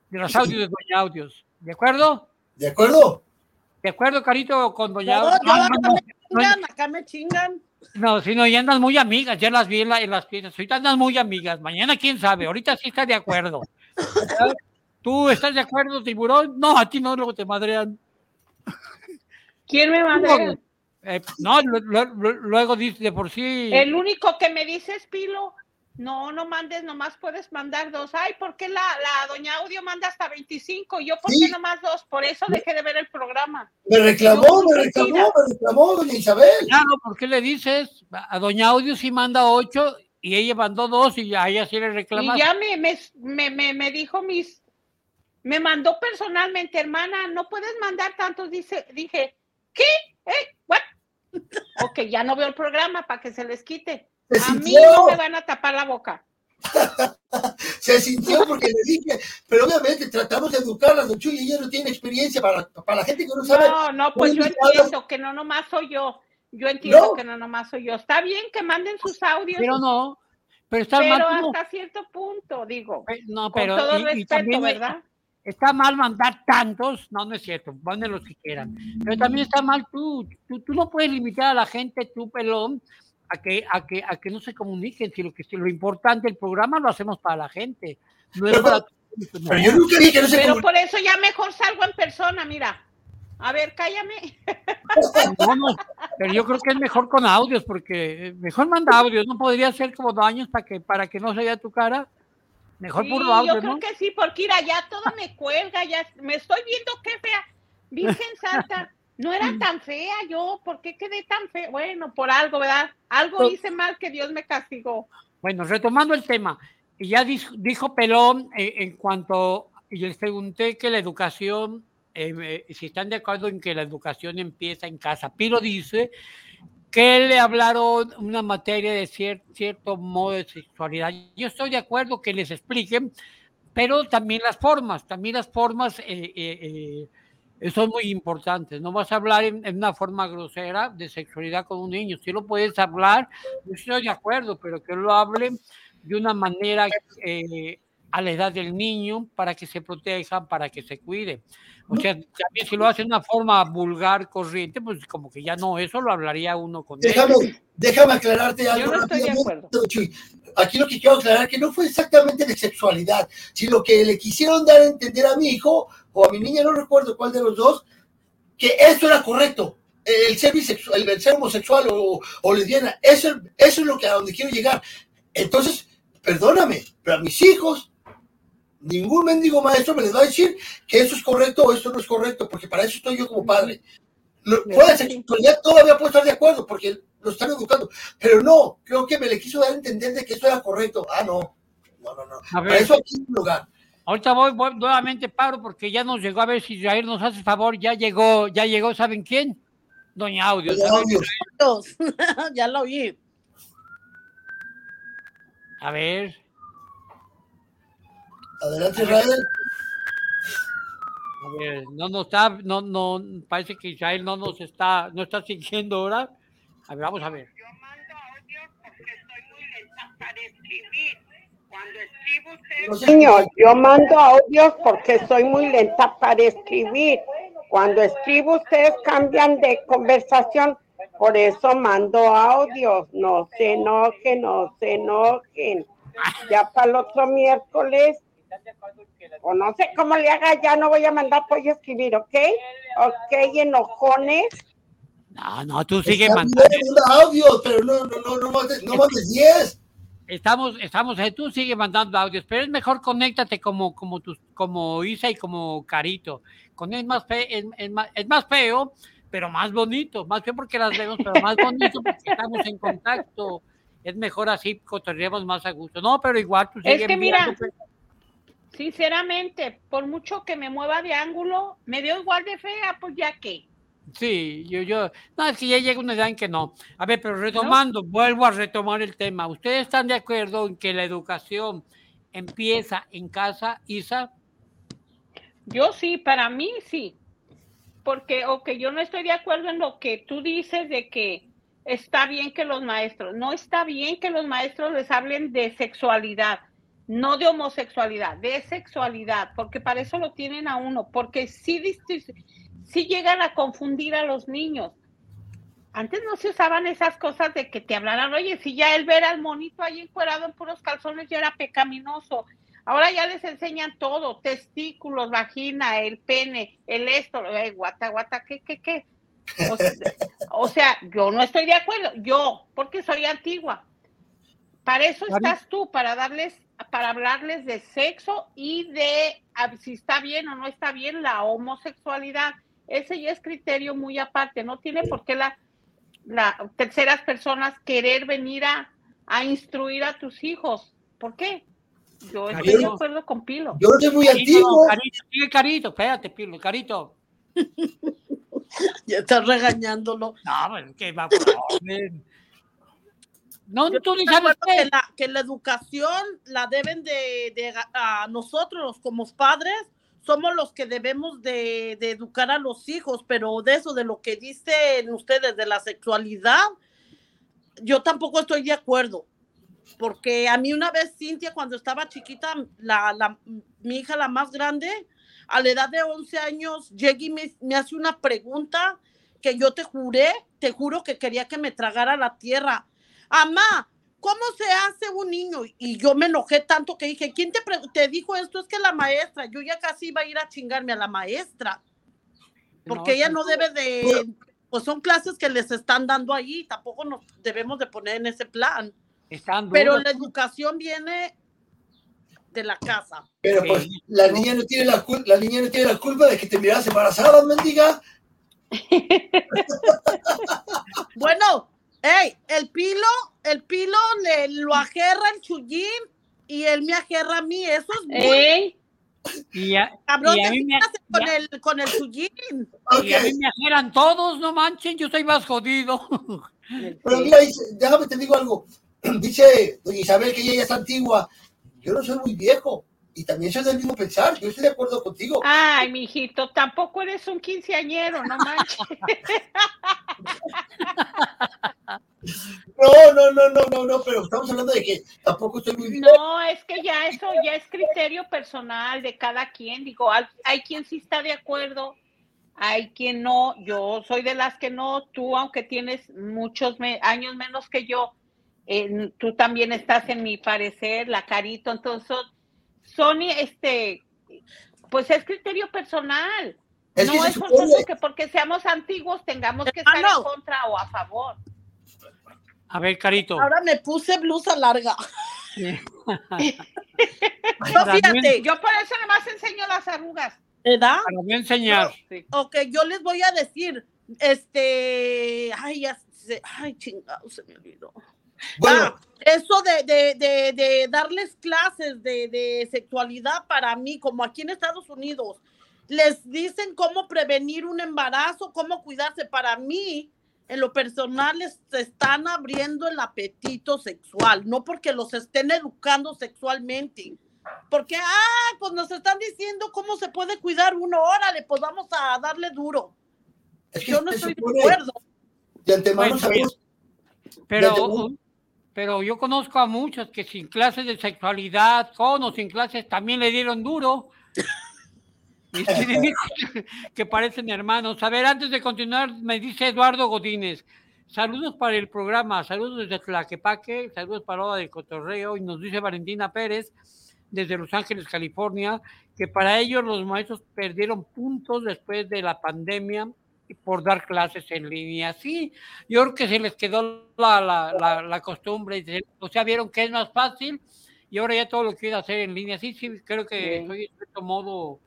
De los audios de Doña Audios. ¿De acuerdo? ¿de acuerdo? ¿De acuerdo, Carito, con Doña No, Audios? No, acá no, me no, chingan, acá me chingan. no, si no, ya andan muy amigas, ya las vi en, la- en las fiestas. Ahorita andan muy amigas, mañana quién sabe, ahorita sí está de acuerdo. [LAUGHS] ¿Tú estás de acuerdo, tiburón? No, a ti no, luego te madrean. ¿Quién me madrea? Eh, no, lu- lu- lu- luego dice de por sí. El único que me dice es Pilo. No, no mandes, nomás puedes mandar dos. Ay, ¿por qué la, la doña Audio manda hasta 25? Yo, ¿por Sí. qué nomás dos? Por eso dejé de ver el programa. Me reclamó, me mentira. reclamó, me reclamó, doña Isabel. Claro, ¿por qué le dices? A Doña Audio sí manda ocho y ella mandó dos y a ella sí le Y reclama. ya me, me, me, me, me dijo mis, me mandó personalmente, hermana, no puedes mandar tantos, dice, dije, ¿qué? ¿Eh? ¿What? [LAUGHS] ok, ya no veo el programa para que se les quite. Se A mí no me van a tapar la boca. [LAUGHS] se sintió porque le dije, pero obviamente tratamos de educarlas, don Chuy, y ella no tiene experiencia para, para la gente que no sabe. No, no, pues yo entiendo que no nomás soy yo. Yo entiendo No. que no nomás soy yo. Está bien que manden sus audios, Pero no, pero está pero hasta cierto punto, digo. No, Con pero todo y- y respeto, también, ¿verdad? Está mal mandar tantos, no, no es cierto, manden los que quieran. Pero también está mal tú, tú, tú no puedes limitar a la gente, tú pelón, a que, a que, a que no se comuniquen, si lo que si lo importante del programa lo hacemos para la gente. No es Pero- para Pero yo nunca dije que no se Pero por eso ya mejor salgo en persona, mira. A ver, cállame. [LAUGHS] No, no, pero yo creo que es mejor con audios, porque eh, mejor manda audios, no podría ser como daños para que, para que no se vea tu cara. Mejor Sí, puro yo audio, creo ¿no? que sí, porque mira, ya todo me cuelga, ya me estoy viendo qué fea. Virgen Santa, no era [LAUGHS] tan fea yo, ¿por qué quedé tan fea? Bueno, por algo, ¿verdad? Algo Pues- hice mal que Dios me castigó. Bueno, retomando el tema, ya dijo, dijo Pelón eh, en cuanto, y les pregunté que la educación, eh, eh, si están de acuerdo en que la educación empieza en casa. Piro dice que le hablaron una materia de cier- cierto modo de sexualidad. Yo estoy de acuerdo que les expliquen, pero también las formas, también las formas eh, eh, eh, son muy importantes. No vas a hablar en, una forma grosera de sexualidad con un niño. Si lo puedes hablar, yo estoy de acuerdo, pero que lo hablen de una manera a la edad del niño para que se proteja, para que se cuide. O sea, también si lo hace de una forma vulgar, corriente, pues como que ya no, eso lo hablaría uno con Déjame, él. déjame aclararte Yo algo no estoy de acuerdo. Chuy. Aquí lo que quiero aclarar que no fue exactamente de sexualidad, sino que le quisieron dar a entender a mi hijo o a mi niña, no recuerdo cuál de los dos, que eso era correcto. El ser bisexual, el ser homosexual o, o lesbiana, eso, eso es lo que a donde quiero llegar. Entonces, perdóname, pero a mis hijos, ningún mendigo maestro me les va a decir que eso es correcto o esto no es correcto, porque para eso estoy yo como padre. Lo- Fuera de sexualidad todavía puedo estar de acuerdo, porque lo están educando, pero no, creo que me le quiso dar a entender de que eso era correcto. Ah, no, no, no, no. A Para eso aquí es un lugar. Ahorita voy, voy nuevamente, Pablo, porque ya nos llegó a ver si Jair nos hace favor, ya llegó, ya llegó, ¿saben quién? Doña Audio. Doña. Audio. [LAUGHS] Ya lo oí. A ver, Adelante, Israel. a ver, no nos está, no, no, parece que Israel no nos está, no está siguiendo ahora. A ver, vamos a ver. Yo mando audios porque soy muy lenta para escribir. Cuando escribo usted... No sé- Señor, yo mando audios porque soy muy lenta para escribir. Cuando escribo ustedes cambian de conversación, por eso mando audios. No se enojen, no se enojen. Ya para el otro miércoles, o no sé cómo le haga, ya no voy a mandar pollo a escribir, ¿ok? Ok, enojones. No, no, tú sigue Está mandando. bien, manda audio, pero no, no, no, no no mandes 10. Estamos, estamos, eh, tú sigue mandando audios, pero es mejor conéctate como, como tus, como Isa y como Carito. Con él es más feo, es, es más, es más feo, pero más bonito, más feo porque las vemos, pero más bonito porque estamos en contacto. Es mejor así, cotorreamos más a gusto. No, pero igual tú sigue Es que mira, pues. Sinceramente, por mucho que me mueva de ángulo, me veo igual de fea, pues ya que. Sí, yo, yo, no, es que ya llega una edad en que no. A ver, pero retomando, vuelvo a retomar el tema. ¿Ustedes están de acuerdo en que la educación empieza en casa, Isa? Yo sí, para mí sí. Porque, ok, yo no estoy de acuerdo en lo que tú dices de que está bien que los maestros, no está bien que los maestros les hablen de sexualidad, no de homosexualidad, de sexualidad, porque para eso lo tienen a uno, porque sí, llegan a confundir a los niños. Antes no se usaban esas cosas de que te hablaran, oye, si ya el ver al monito ahí encuerado en puros calzones ya era pecaminoso. Ahora ya les enseñan todo, testículos, vagina, el pene, el esto, guata, guata, ¿qué, qué, qué? O sea, yo no estoy de acuerdo, yo, porque soy antigua. Para eso estás tú, para darles, para hablarles de sexo y de a- si está bien o no está bien la homosexualidad. Ese ya es criterio muy aparte, no tiene por qué la, la terceras personas querer venir a, a instruir a tus hijos. ¿Por qué? Yo estoy de acuerdo con Pilo. Yo soy muy Carito, antiguo. Carito, sigue Carito, espérate, Pilo, Carito. [LAUGHS] Ya estás regañándolo. No, pues, ¿qué va? Ven. No, Yo tú que la, que la educación la deben de, de a nosotros como padres somos los que debemos de, de educar a los hijos, pero de eso, de lo que dicen ustedes de la sexualidad, yo tampoco estoy de acuerdo. Porque a mí una vez Cintia, cuando estaba chiquita, la, la- mi hija, la más grande, a la edad de 11 años, llega y me, me hace una pregunta que yo te juré, te juro que quería que me tragara la tierra. Amá, ¿cómo se hace un niño? Y yo me enojé tanto que dije, ¿quién te, te dijo esto? Es que la maestra, yo ya casi iba a ir a chingarme a la maestra, porque No, ella no debe de, pues son clases que les están dando ahí, tampoco nos debemos de poner en ese plan. Están Pero la educación viene de la casa. Pero pues la niña no tiene la culpa, la niña no tiene la culpa de que te miras embarazada, mendiga. [LAUGHS] [LAUGHS] Bueno, hey, el pilo, el pilo le lo ajerra el chullín y él me ajerra a mí, eso es muy Y a, cabrón, y a ¿qué mí se me, hace con el con el chullín. y a mí me ajeran todos, no manchen, yo soy más jodido. Pero mira, dice- déjame te digo algo. [CLEARS THROAT] Dice doña Isabel que ella ya es antigua. Yo no soy muy viejo. Y también soy del mismo pensar. Yo estoy de acuerdo contigo. Ay, mijito, tampoco eres un quinceañero, no manches. [LAUGHS] No, no, no, no, no, no, pero estamos hablando de que tampoco estoy muy viejo. No, es que ya eso ya es criterio personal de cada quien. Digo, hay, hay quien sí está de acuerdo, hay quien no. Yo soy de las que no. Tú, aunque tienes muchos me- años menos que yo, eh, tú también estás en mi parecer, la carito. Entonces, Sony, este, pues es criterio personal. Es no es supone- que porque seamos antiguos tengamos que estar en contra o a favor. A ver, Carito. Ahora me puse blusa larga. Pero fíjate. Yo por eso nomás enseño las arrugas. ¿Verdad? Para voy a enseñar. Ok, yo les voy a decir, este, ay, ya se, ay, chingado, se me olvidó. Ah, eso de, de, de, de darles clases de, de sexualidad para mí, como aquí en Estados Unidos, les dicen cómo prevenir un embarazo, cómo cuidarse. Para mí, en lo personal, les están abriendo el apetito sexual, no porque los estén educando sexualmente. Porque, ah, pues nos están diciendo cómo se puede cuidar uno, órale, pues vamos a darle duro. Es que Yo no estoy de supone- acuerdo. De antemano Bueno, sabemos. Pero, pero yo conozco a muchos que sin clases de sexualidad, con o sin clases, también le dieron duro. Y tienen hijos [LAUGHS] [LAUGHS] que parecen hermanos. A ver, antes de continuar, me dice Eduardo Godínez. Saludos para el programa, saludos desde Tlaquepaque, saludos para Hora del Cotorreo. Y nos dice Valentina Pérez, desde Los Ángeles, California, que para ellos los maestros perdieron puntos después de la pandemia por dar clases en línea. Sí, yo creo que se les quedó la, la, la, la costumbre, o sea, vieron que es más fácil y ahora ya todo lo quieren hacer en línea. Sí, sí, creo que estoy en cierto modo,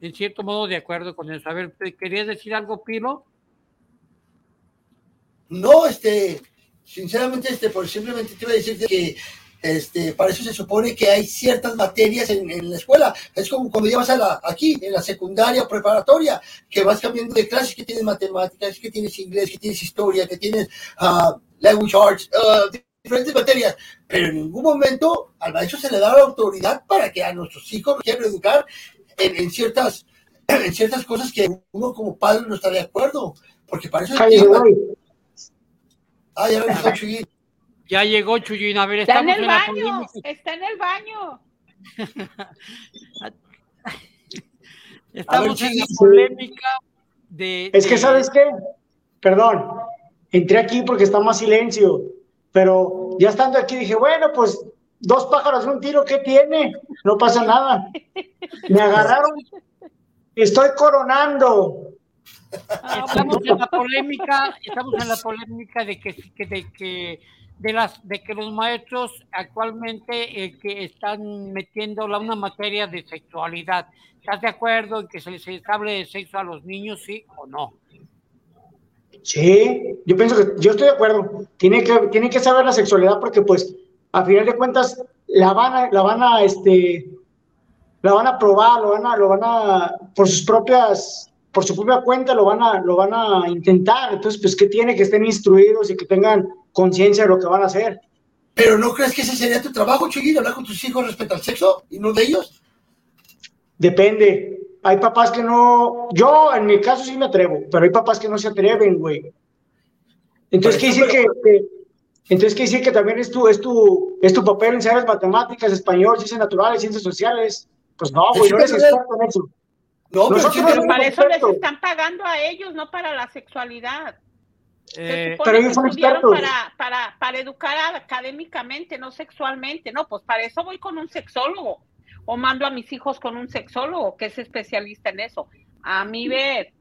en cierto modo de acuerdo con eso. A ver, ¿querías decir algo, Pilo? No, este, sinceramente, este, por simplemente te iba a decir que este, para eso se supone que hay ciertas materias en, en la escuela. Es como cuando llevas a la, aquí, en la secundaria preparatoria, que vas cambiando de clases, que tienes matemáticas, que tienes inglés, que tienes historia, que tienes ah, language arts, ah, diferentes materias. Pero en ningún momento al maestro se le da la autoridad para que a nuestros hijos quieran educar en, en ciertas, [CLEARS THROAT] en ciertas cosas que uno como padre no está de acuerdo. Porque para eso tiene- güey. Ah, ya Chuyín. Ya llegó Chuyín, a ver, Está en el en la baño, polémica. está en el baño. [LAUGHS] Estamos ver, en la polémica de... Es que, ¿sabes qué? Perdón, entré aquí porque está más silencio, pero ya estando aquí dije, bueno, pues dos pájaros un tiro, ¿qué tiene? No pasa nada. Me agarraron, estoy coronando. Estamos en la polémica, estamos en la polémica de que, que- de que de las de que los maestros actualmente eh, que están metiendo la una materia de sexualidad. ¿Estás de acuerdo en que se les hable de sexo a los niños, sí o no? Sí, yo pienso que, yo estoy de acuerdo. Tiene que, tiene que saber la sexualidad porque, pues, a final de cuentas, la van a, la van a, este, la van a probar, lo van a, lo van a, por sus propias, por su propia cuenta, lo van a, lo van a intentar. Entonces, pues, que tiene que estén instruidos y que tengan conciencia de lo que van a hacer. Pero ¿no crees que ese sería tu trabajo, Chuyín, hablar con tus hijos respecto al sexo y no de ellos? Depende. Hay papás que no, yo en mi caso sí me atrevo, pero hay papás que no se atreven, güey. Entonces, ¿qué decir que, que- entonces, ¿qué decir que también es tu, es tu, es tu papel enseñar matemáticas, español, ciencias naturales, ciencias sociales? Pues no, güey, no eres experto en eso. No, Pero somos para eso les están pagando a ellos, no para la sexualidad. Eh, pero ellos son para, para, para educar académicamente, no sexualmente. No, pues para eso voy con un sexólogo. O mando a mis hijos con un sexólogo que es especialista en eso. A mi ver.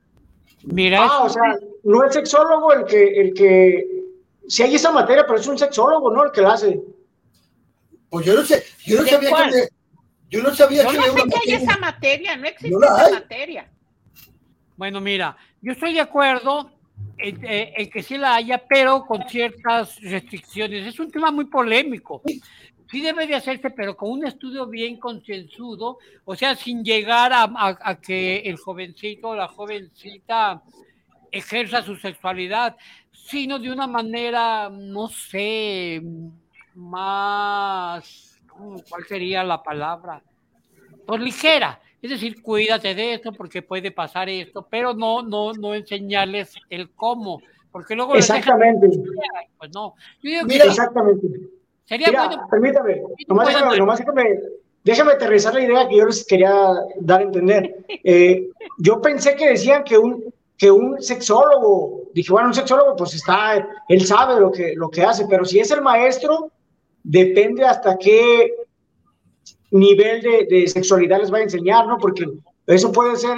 Mira, Ah, o sea, no es sexólogo el que, el que, si hay esa materia, pero es un sexólogo, ¿no? El que la hace. Pues yo no sé, yo no ¿De sabía cuál? que me- yo no sabía Yo que no sé una que hay esa materia, no existe No esa materia. Bueno, mira, yo estoy de acuerdo en, eh, en que sí la haya, pero con ciertas restricciones. Es un tema muy polémico. Sí debe de hacerse, pero con un estudio bien concienzudo, o sea, sin llegar a, a- a que el jovencito o la jovencita ejerza su sexualidad, sino de una manera, no sé, más, ¿cuál sería la palabra? Pues ligera. Es decir, cuídate de esto porque puede pasar esto, pero no, no, no enseñarles el cómo, porque luego dejan- Exactamente. Pues no. Yo digo que Mira, exactamente. sería Mira, bueno. permítame, nomás, déjame, nomás déjame, déjame aterrizar la idea que yo les quería dar a entender. [LAUGHS] Eh, yo pensé que decían que un, que un sexólogo, dije, bueno, un sexólogo pues está, él sabe lo que, lo que hace, pero si es el maestro, depende hasta qué nivel de, de sexualidad les va a enseñar, ¿no? Porque eso puede ser,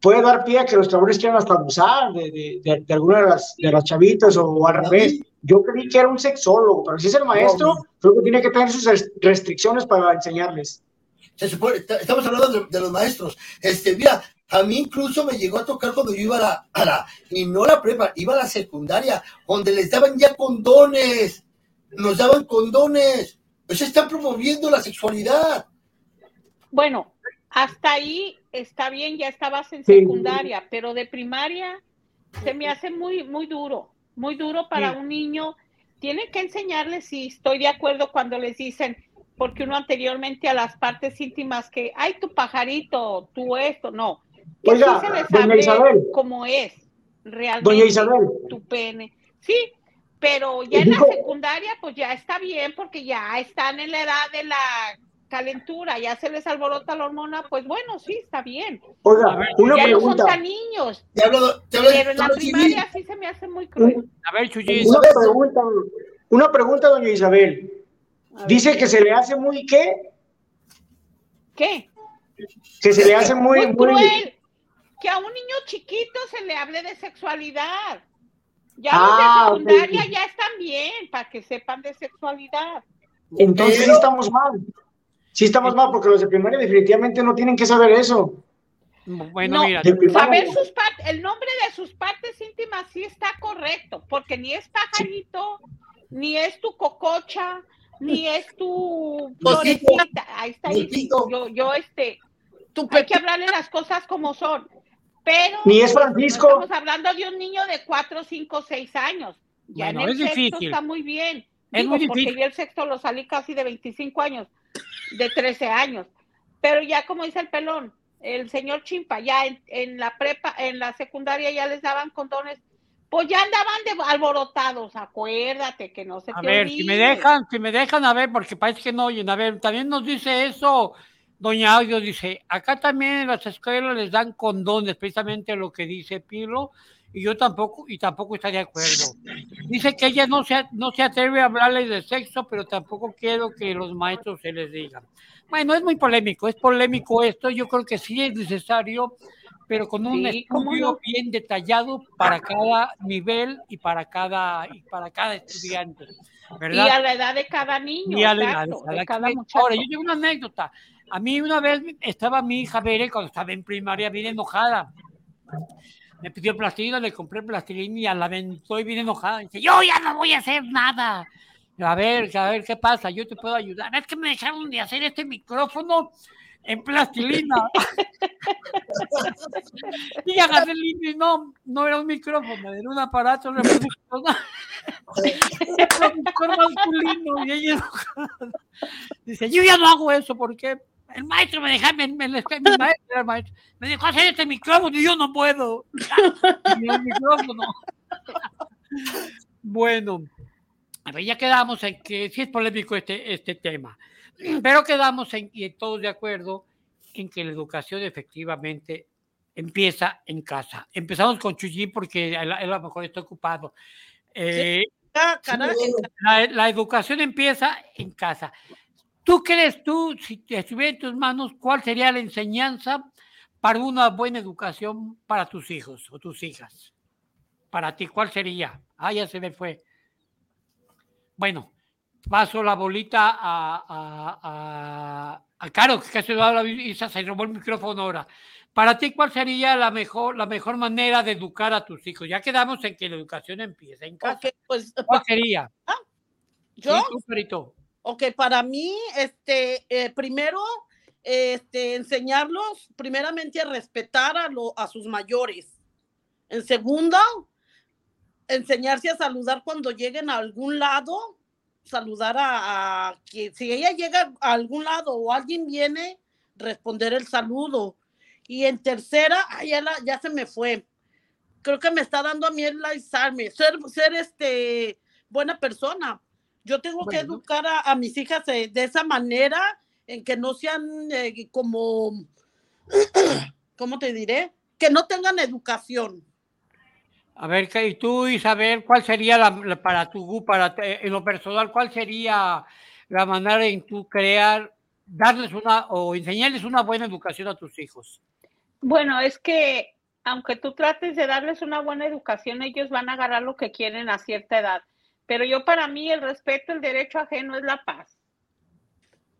puede dar pie a que los trabajadores quieran hasta abusar de, de, de, alguna de las, de las chavitas o al revés. Yo creí que era un sexólogo, pero si es el maestro, creo que tiene que tener sus res- restricciones para enseñarles. Se supone, ta- estamos hablando de, los maestros. Este, mira, a mí incluso me llegó a tocar cuando yo iba a la, a la, y no la prepa, iba a la secundaria, donde les daban ya condones, nos daban condones. Pues están promoviendo la sexualidad. Bueno, hasta ahí está bien, ya estabas en Sí. secundaria, pero de primaria se me hace muy, muy duro, muy duro para Sí. un niño. Tiene que enseñarles si estoy de acuerdo cuando les dicen, porque uno anteriormente a las partes íntimas que, ay, tu pajarito, tú esto, no. Que Oiga, sí se les hable como es, realmente. Doña Isabel, tu pene. Sí, pero ya en la secundaria, pues ya está bien, porque ya están en la edad de la calentura, ya se les alborota la hormona, pues bueno, sí, está bien. oiga, una ya no son pregunta, tan niños, Te hablo, te hablo, pero en la primaria sí se me hace muy cruel. A ver, Chuyis, una pregunta, una pregunta, doña Isabel. Dice que se le hace muy, ¿qué? ¿Qué? Que se le hace muy, Muy muy, cruel. Que a un niño chiquito se le hable de sexualidad. Ya Ah, los de secundaria ok. ya están bien, para que sepan de sexualidad. entonces sí estamos mal. Sí estamos mal, porque los de primaria definitivamente no tienen que saber eso. bueno, No, mira, saber sus partes, el nombre de sus partes íntimas sí está correcto, porque ni es pajarito, ni es tu cococha, ni es tu florecita. Ahí está, yo, yo este, Tu hay que hablarle las cosas como son. Pero Ni es Francisco. no estamos hablando de un niño de 4, 5, 6 años. Ya Bueno, en el es sexto difícil. está muy bien. Es Digo, muy porque difícil. yo el sexto lo salí casi de 25 años, de 13 años. Pero ya como dice el pelón, el señor Chimpa, ya en, en la prepa, en la secundaria ya les daban condones, pues ya andaban de alborotados, acuérdate que no se a te ver, si me dejan, si me dejan, a ver, porque parece que no oyen. A ver, también nos dice eso, doña Audio, dice, acá también en las escuelas les dan condones, precisamente lo que dice Pilo, y yo tampoco, y tampoco está de acuerdo. Dice que ella no se, no se atreve a hablarles de sexo, pero tampoco quiero que los maestros se les digan. Bueno, es muy polémico, es polémico esto, yo creo que sí es necesario, pero con un Sí, ¿cómo estudio no? bien detallado para cada nivel y para cada, y para cada estudiante. Y ¿verdad? a la edad de cada niño, Y a la- exacto, a la- de cada Ahora, yo tengo una anécdota. A mí una vez estaba mi hija Bere, cuando estaba en primaria, bien enojada. Me pidió plastilina, le compré plastilina y la aventó y bien enojada. Dice, yo ya no voy a hacer nada. A ver, a ver, ¿qué pasa? Yo te puedo ayudar. Es que me dejaron de hacer este micrófono en plastilina. [LAUGHS] y agarré el libro y no, no era un micrófono, era un aparato reproductor. [LAUGHS] reproductor masculino. Y ella. Dice, yo ya no hago eso porque el maestro me dejó, me, me- mi maestro el maestro, me dejó hacer este micrófono y yo no puedo. [LAUGHS] El micrófono. [LAUGHS] bueno, a ver, ya quedamos en que sí es polémico este, este tema, pero quedamos en, y todos de acuerdo en que la educación efectivamente empieza en casa. Empezamos con Chuyín porque él, él a lo mejor está ocupado. Eh, Ah, caray, la, la educación empieza en casa. ¿Tú crees tú, si estuviera en tus manos, cuál sería la enseñanza para una buena educación para tus hijos o tus hijas? Para ti, ¿cuál sería? Ah, ya se me fue. Bueno, paso la bolita a, a, a, a Caro, que casi no habla se se robó el micrófono ahora. Para ti, ¿cuál sería la mejor, la mejor manera de educar a tus hijos? Ya quedamos en que la educación empieza en casa. pues ¿Cuál sería? [LAUGHS] yo, Sí, tú, Perito. Ok, para mí, este, eh, primero, este, enseñarlos primeramente a respetar a, lo, a sus mayores. En segundo, enseñarse a saludar cuando lleguen a algún lado, saludar a, a que si ella llega a algún lado o alguien viene, responder el saludo. Y en tercera, ay, ya, ya se me fue. Creo que me está dando a mí el ser, ser este, buena persona. Yo tengo que educar a, a mis hijas de, de esa manera, en que no sean eh, como, [CLEARS THROAT] ¿cómo te diré? Que no tengan educación. A ver, ¿qué- y tú, Isabel, ¿cuál sería la, la- para tu, para en lo personal, cuál sería la manera en tu crear, darles una o enseñarles una buena educación a tus hijos? Bueno, es que aunque tú trates de darles una buena educación, ellos van a agarrar lo que quieren a cierta edad. Pero yo para mí el respeto, el derecho ajeno es la paz.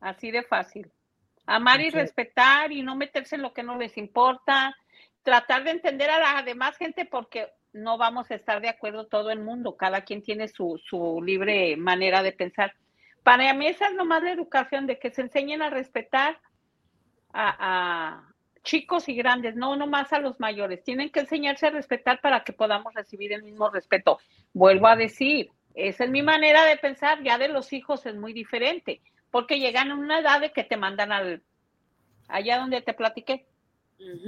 Así de fácil. Amar y respetar y no meterse en lo que no les importa. Tratar de entender a la demás gente porque no vamos a estar de acuerdo todo el mundo. Cada quien tiene su, su libre manera de pensar. Para mí esa es nomás la educación, de que se enseñen a respetar a, a chicos y grandes, no nomás a los mayores. Tienen que enseñarse a respetar para que podamos recibir el mismo respeto. Vuelvo a decir, esa es mi manera de pensar, ya de los hijos es muy diferente, porque llegan a una edad de que te mandan al allá donde te platiqué.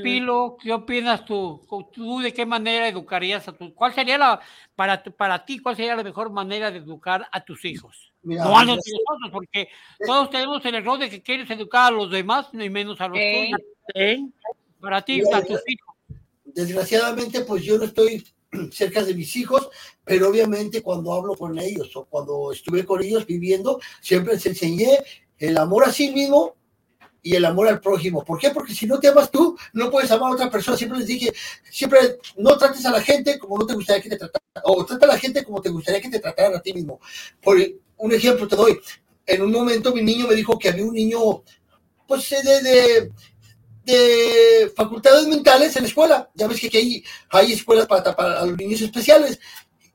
Pilo, ¿qué opinas tú? ¿Tú de qué manera educarías a tus ¿Cuál sería la, para, tu- para ti, cuál sería la mejor manera de educar a tus hijos? Mira, no a los nosotros, porque todos tenemos el error de que quieres educar a los demás, ni menos a los Eh. tuyos. Para ti, Mira, a tus hijos. desgraciadamente, pues yo no estoy [CLEARS THROAT] cerca de mis hijos, pero obviamente cuando hablo con ellos o cuando estuve con ellos viviendo, siempre les enseñé el amor a sí mismo y el amor al prójimo. ¿Por qué? Porque si no te amas tú, no puedes amar a otra persona. Siempre les dije, siempre no trates a la gente como no te gustaría que te trataran, o trata a la gente como te gustaría que te trataran a ti mismo. Por un ejemplo te doy. En un momento mi niño me dijo que había un niño, pues de, de, de facultades mentales en la escuela. Ya ves que hay, hay escuelas para, para los niños especiales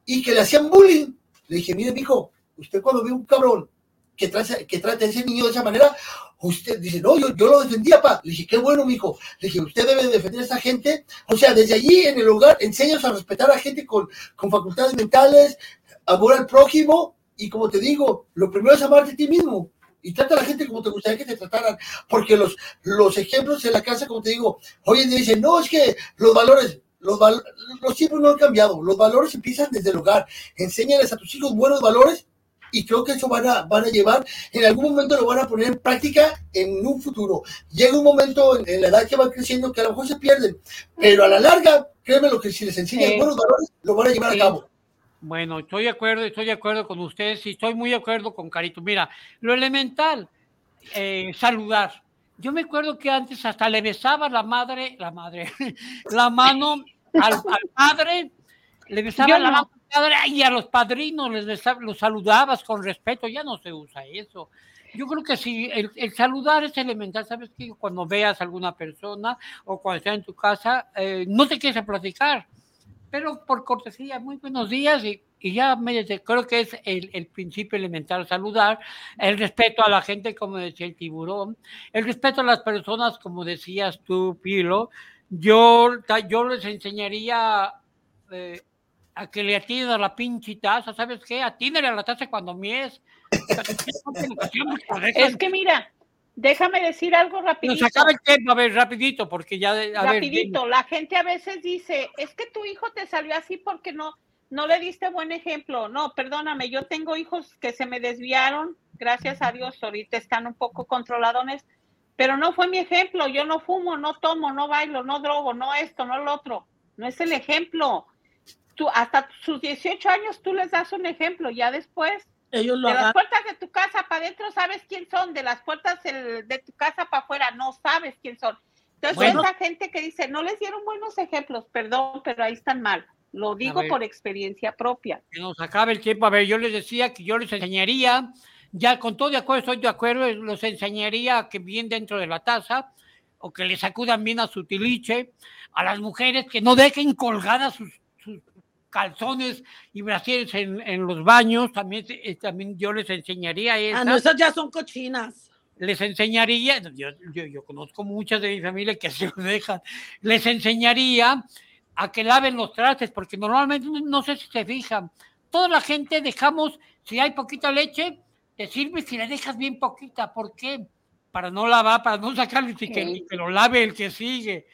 y que le hacían bullying. Le dije, mire, mijo, usted cuando ve un cabrón que trata, que trata a ese niño de esa manera, usted dice, no, yo, yo lo defendía, pa. Le dije, qué bueno, mijo. Le dije, usted debe defender a esa gente. O sea, desde allí en el hogar, enseñas a respetar a gente con, con facultades mentales, amor al prójimo, y como te digo, lo primero es amarte a ti mismo. Y trata a la gente como te gustaría que te trataran. Porque los, los ejemplos en la casa, como te digo, hoy en día dicen, no, es que los valores, los, val- los tiempos no han cambiado. Los valores empiezan desde el hogar. Enséñales a tus hijos buenos valores y creo que eso van a, van a llevar, en algún momento lo van a poner en práctica en un futuro. Llega un momento en, en la edad que van creciendo que a lo mejor se pierden, pero a la larga, créeme lo que si les enseñan Sí. buenos valores, lo van a llevar Sí. a cabo. Bueno, estoy de acuerdo, estoy de acuerdo con ustedes y estoy muy de acuerdo con Carito. Mira, lo elemental, eh, saludar. Yo me acuerdo que antes hasta le besaba la madre, la madre, [LAUGHS] la mano al, al padre, le besaba Yo la no. mano al padre y a los padrinos les besaba- los saludabas con respeto, ya no se usa eso. Yo creo que sí, el, el saludar es elemental, ¿sabes qué? Cuando veas a alguna persona o cuando estés en tu casa, eh, no te quieres platicar, pero por cortesía, muy buenos días y, y ya me dice, creo que es el, el principio elemental saludar, el respeto a la gente, como decía el tiburón, el respeto a las personas, como decías tú, Pilo. Yo, yo les enseñaría eh, a que le atinen a la pinche taza, ¿sabes qué? Atínale a la taza cuando mies. [LAUGHS] Es que mira, déjame decir algo Nos rapidito. acaba el tiempo, a ver, rapidito, porque ya... A rapidito, la gente a veces dice, es que tu hijo te salió así porque no, no le diste buen ejemplo. No, perdóname, yo tengo hijos que se me desviaron, gracias a Dios, ahorita están un poco controladones, pero no fue mi ejemplo. Yo no fumo, no tomo, no bailo, no drogo, no esto, no lo otro. No es el ejemplo. Tú, hasta sus 18 años tú les das un ejemplo, ya después Ellos lo de las puertas de tu casa para adentro sabes quién son, de las puertas de tu casa para afuera no sabes quién son. Entonces, Bueno. esa gente que dice, no les dieron buenos ejemplos, perdón, pero ahí están mal. Lo digo ver. por experiencia propia. que nos acabe el tiempo. A ver, yo les decía que yo les enseñaría, ya con todo de acuerdo, estoy de acuerdo, los enseñaría a que bien dentro de la taza o que le sacudan bien a su tiliche, a las mujeres que no dejen colgadas sus, sus calzones y brasieres en, en los baños, también, eh, también yo les enseñaría eso. Ah, no, esas ya son cochinas. Les enseñaría, yo, yo, yo conozco muchas de mi familia que se lo dejan, les enseñaría a que laven los trastes, porque normalmente, no sé si se fijan, toda la gente dejamos, si hay poquita leche, te sirve si le dejas bien poquita. ¿Por qué? Para no lavar, para no sacarlo y que, que lo lave el que sigue.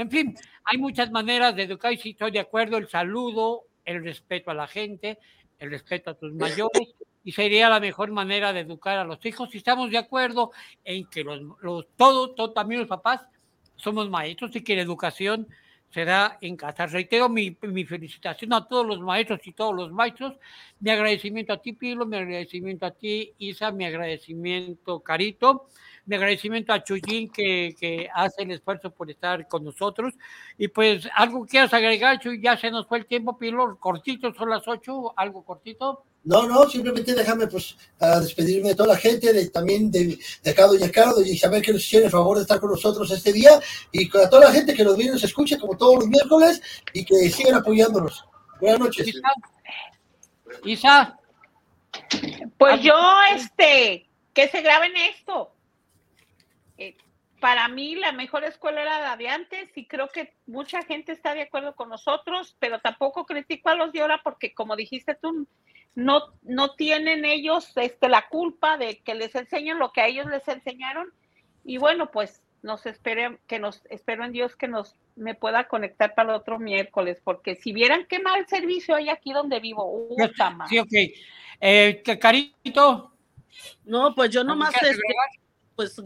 En fin, hay muchas maneras de educar y si estoy de acuerdo, el saludo, el respeto a la gente, el respeto a tus mayores, y sería la mejor manera de educar a los hijos. Si estamos de acuerdo en que los, los todos, todo, también los papás, somos maestros y que la educación será en casa. Reitero mi, mi, felicitación a todos los maestros y todos los maestros. Mi agradecimiento a ti, Pilo, mi agradecimiento a ti, Isa, mi agradecimiento, Carito, mi agradecimiento a Chuyín que, que hace el esfuerzo por estar con nosotros. Y pues, algo quieras agregar, Chuy, ya se nos fue el tiempo, Pilo, cortito, son las ocho, algo cortito. No, no, simplemente déjame pues a despedirme de toda la gente, de, también de, de acá Doña Caro, de Isabel que nos hiciera el favor de estar con nosotros este día y con toda la gente que nos viene y nos escuche como todos los miércoles y que sigan apoyándonos. Buenas noches. Isa. Isa. Pues yo, este, que se graben esto. Eh, para mí la mejor escuela era la de antes y creo que mucha gente está de acuerdo con nosotros, pero tampoco critico a los de ahora porque como dijiste tú, no, no tienen ellos este, la culpa de que les enseñen lo que a ellos les enseñaron. Y bueno, pues nos esperen, que nos espero en Dios que nos me pueda conectar para el otro miércoles, porque si vieran qué mal servicio hay aquí donde vivo, uh, sí, ok. Eh, Carito. No, pues yo nomás, este, pues uh,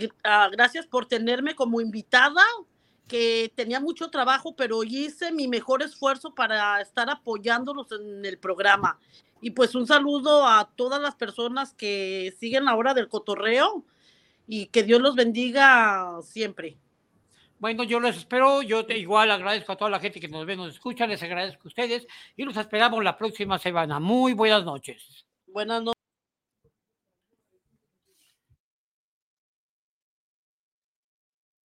gracias por tenerme como invitada, que tenía mucho trabajo, pero hice mi mejor esfuerzo para estar apoyándolos en el programa. Y pues un saludo a todas las personas que siguen la hora del cotorreo y que Dios los bendiga siempre. Bueno, yo les espero, yo te, igual agradezco a toda la gente que nos ve, nos escucha, les agradezco a ustedes y los esperamos la próxima semana. Muy buenas noches. Buenas noches.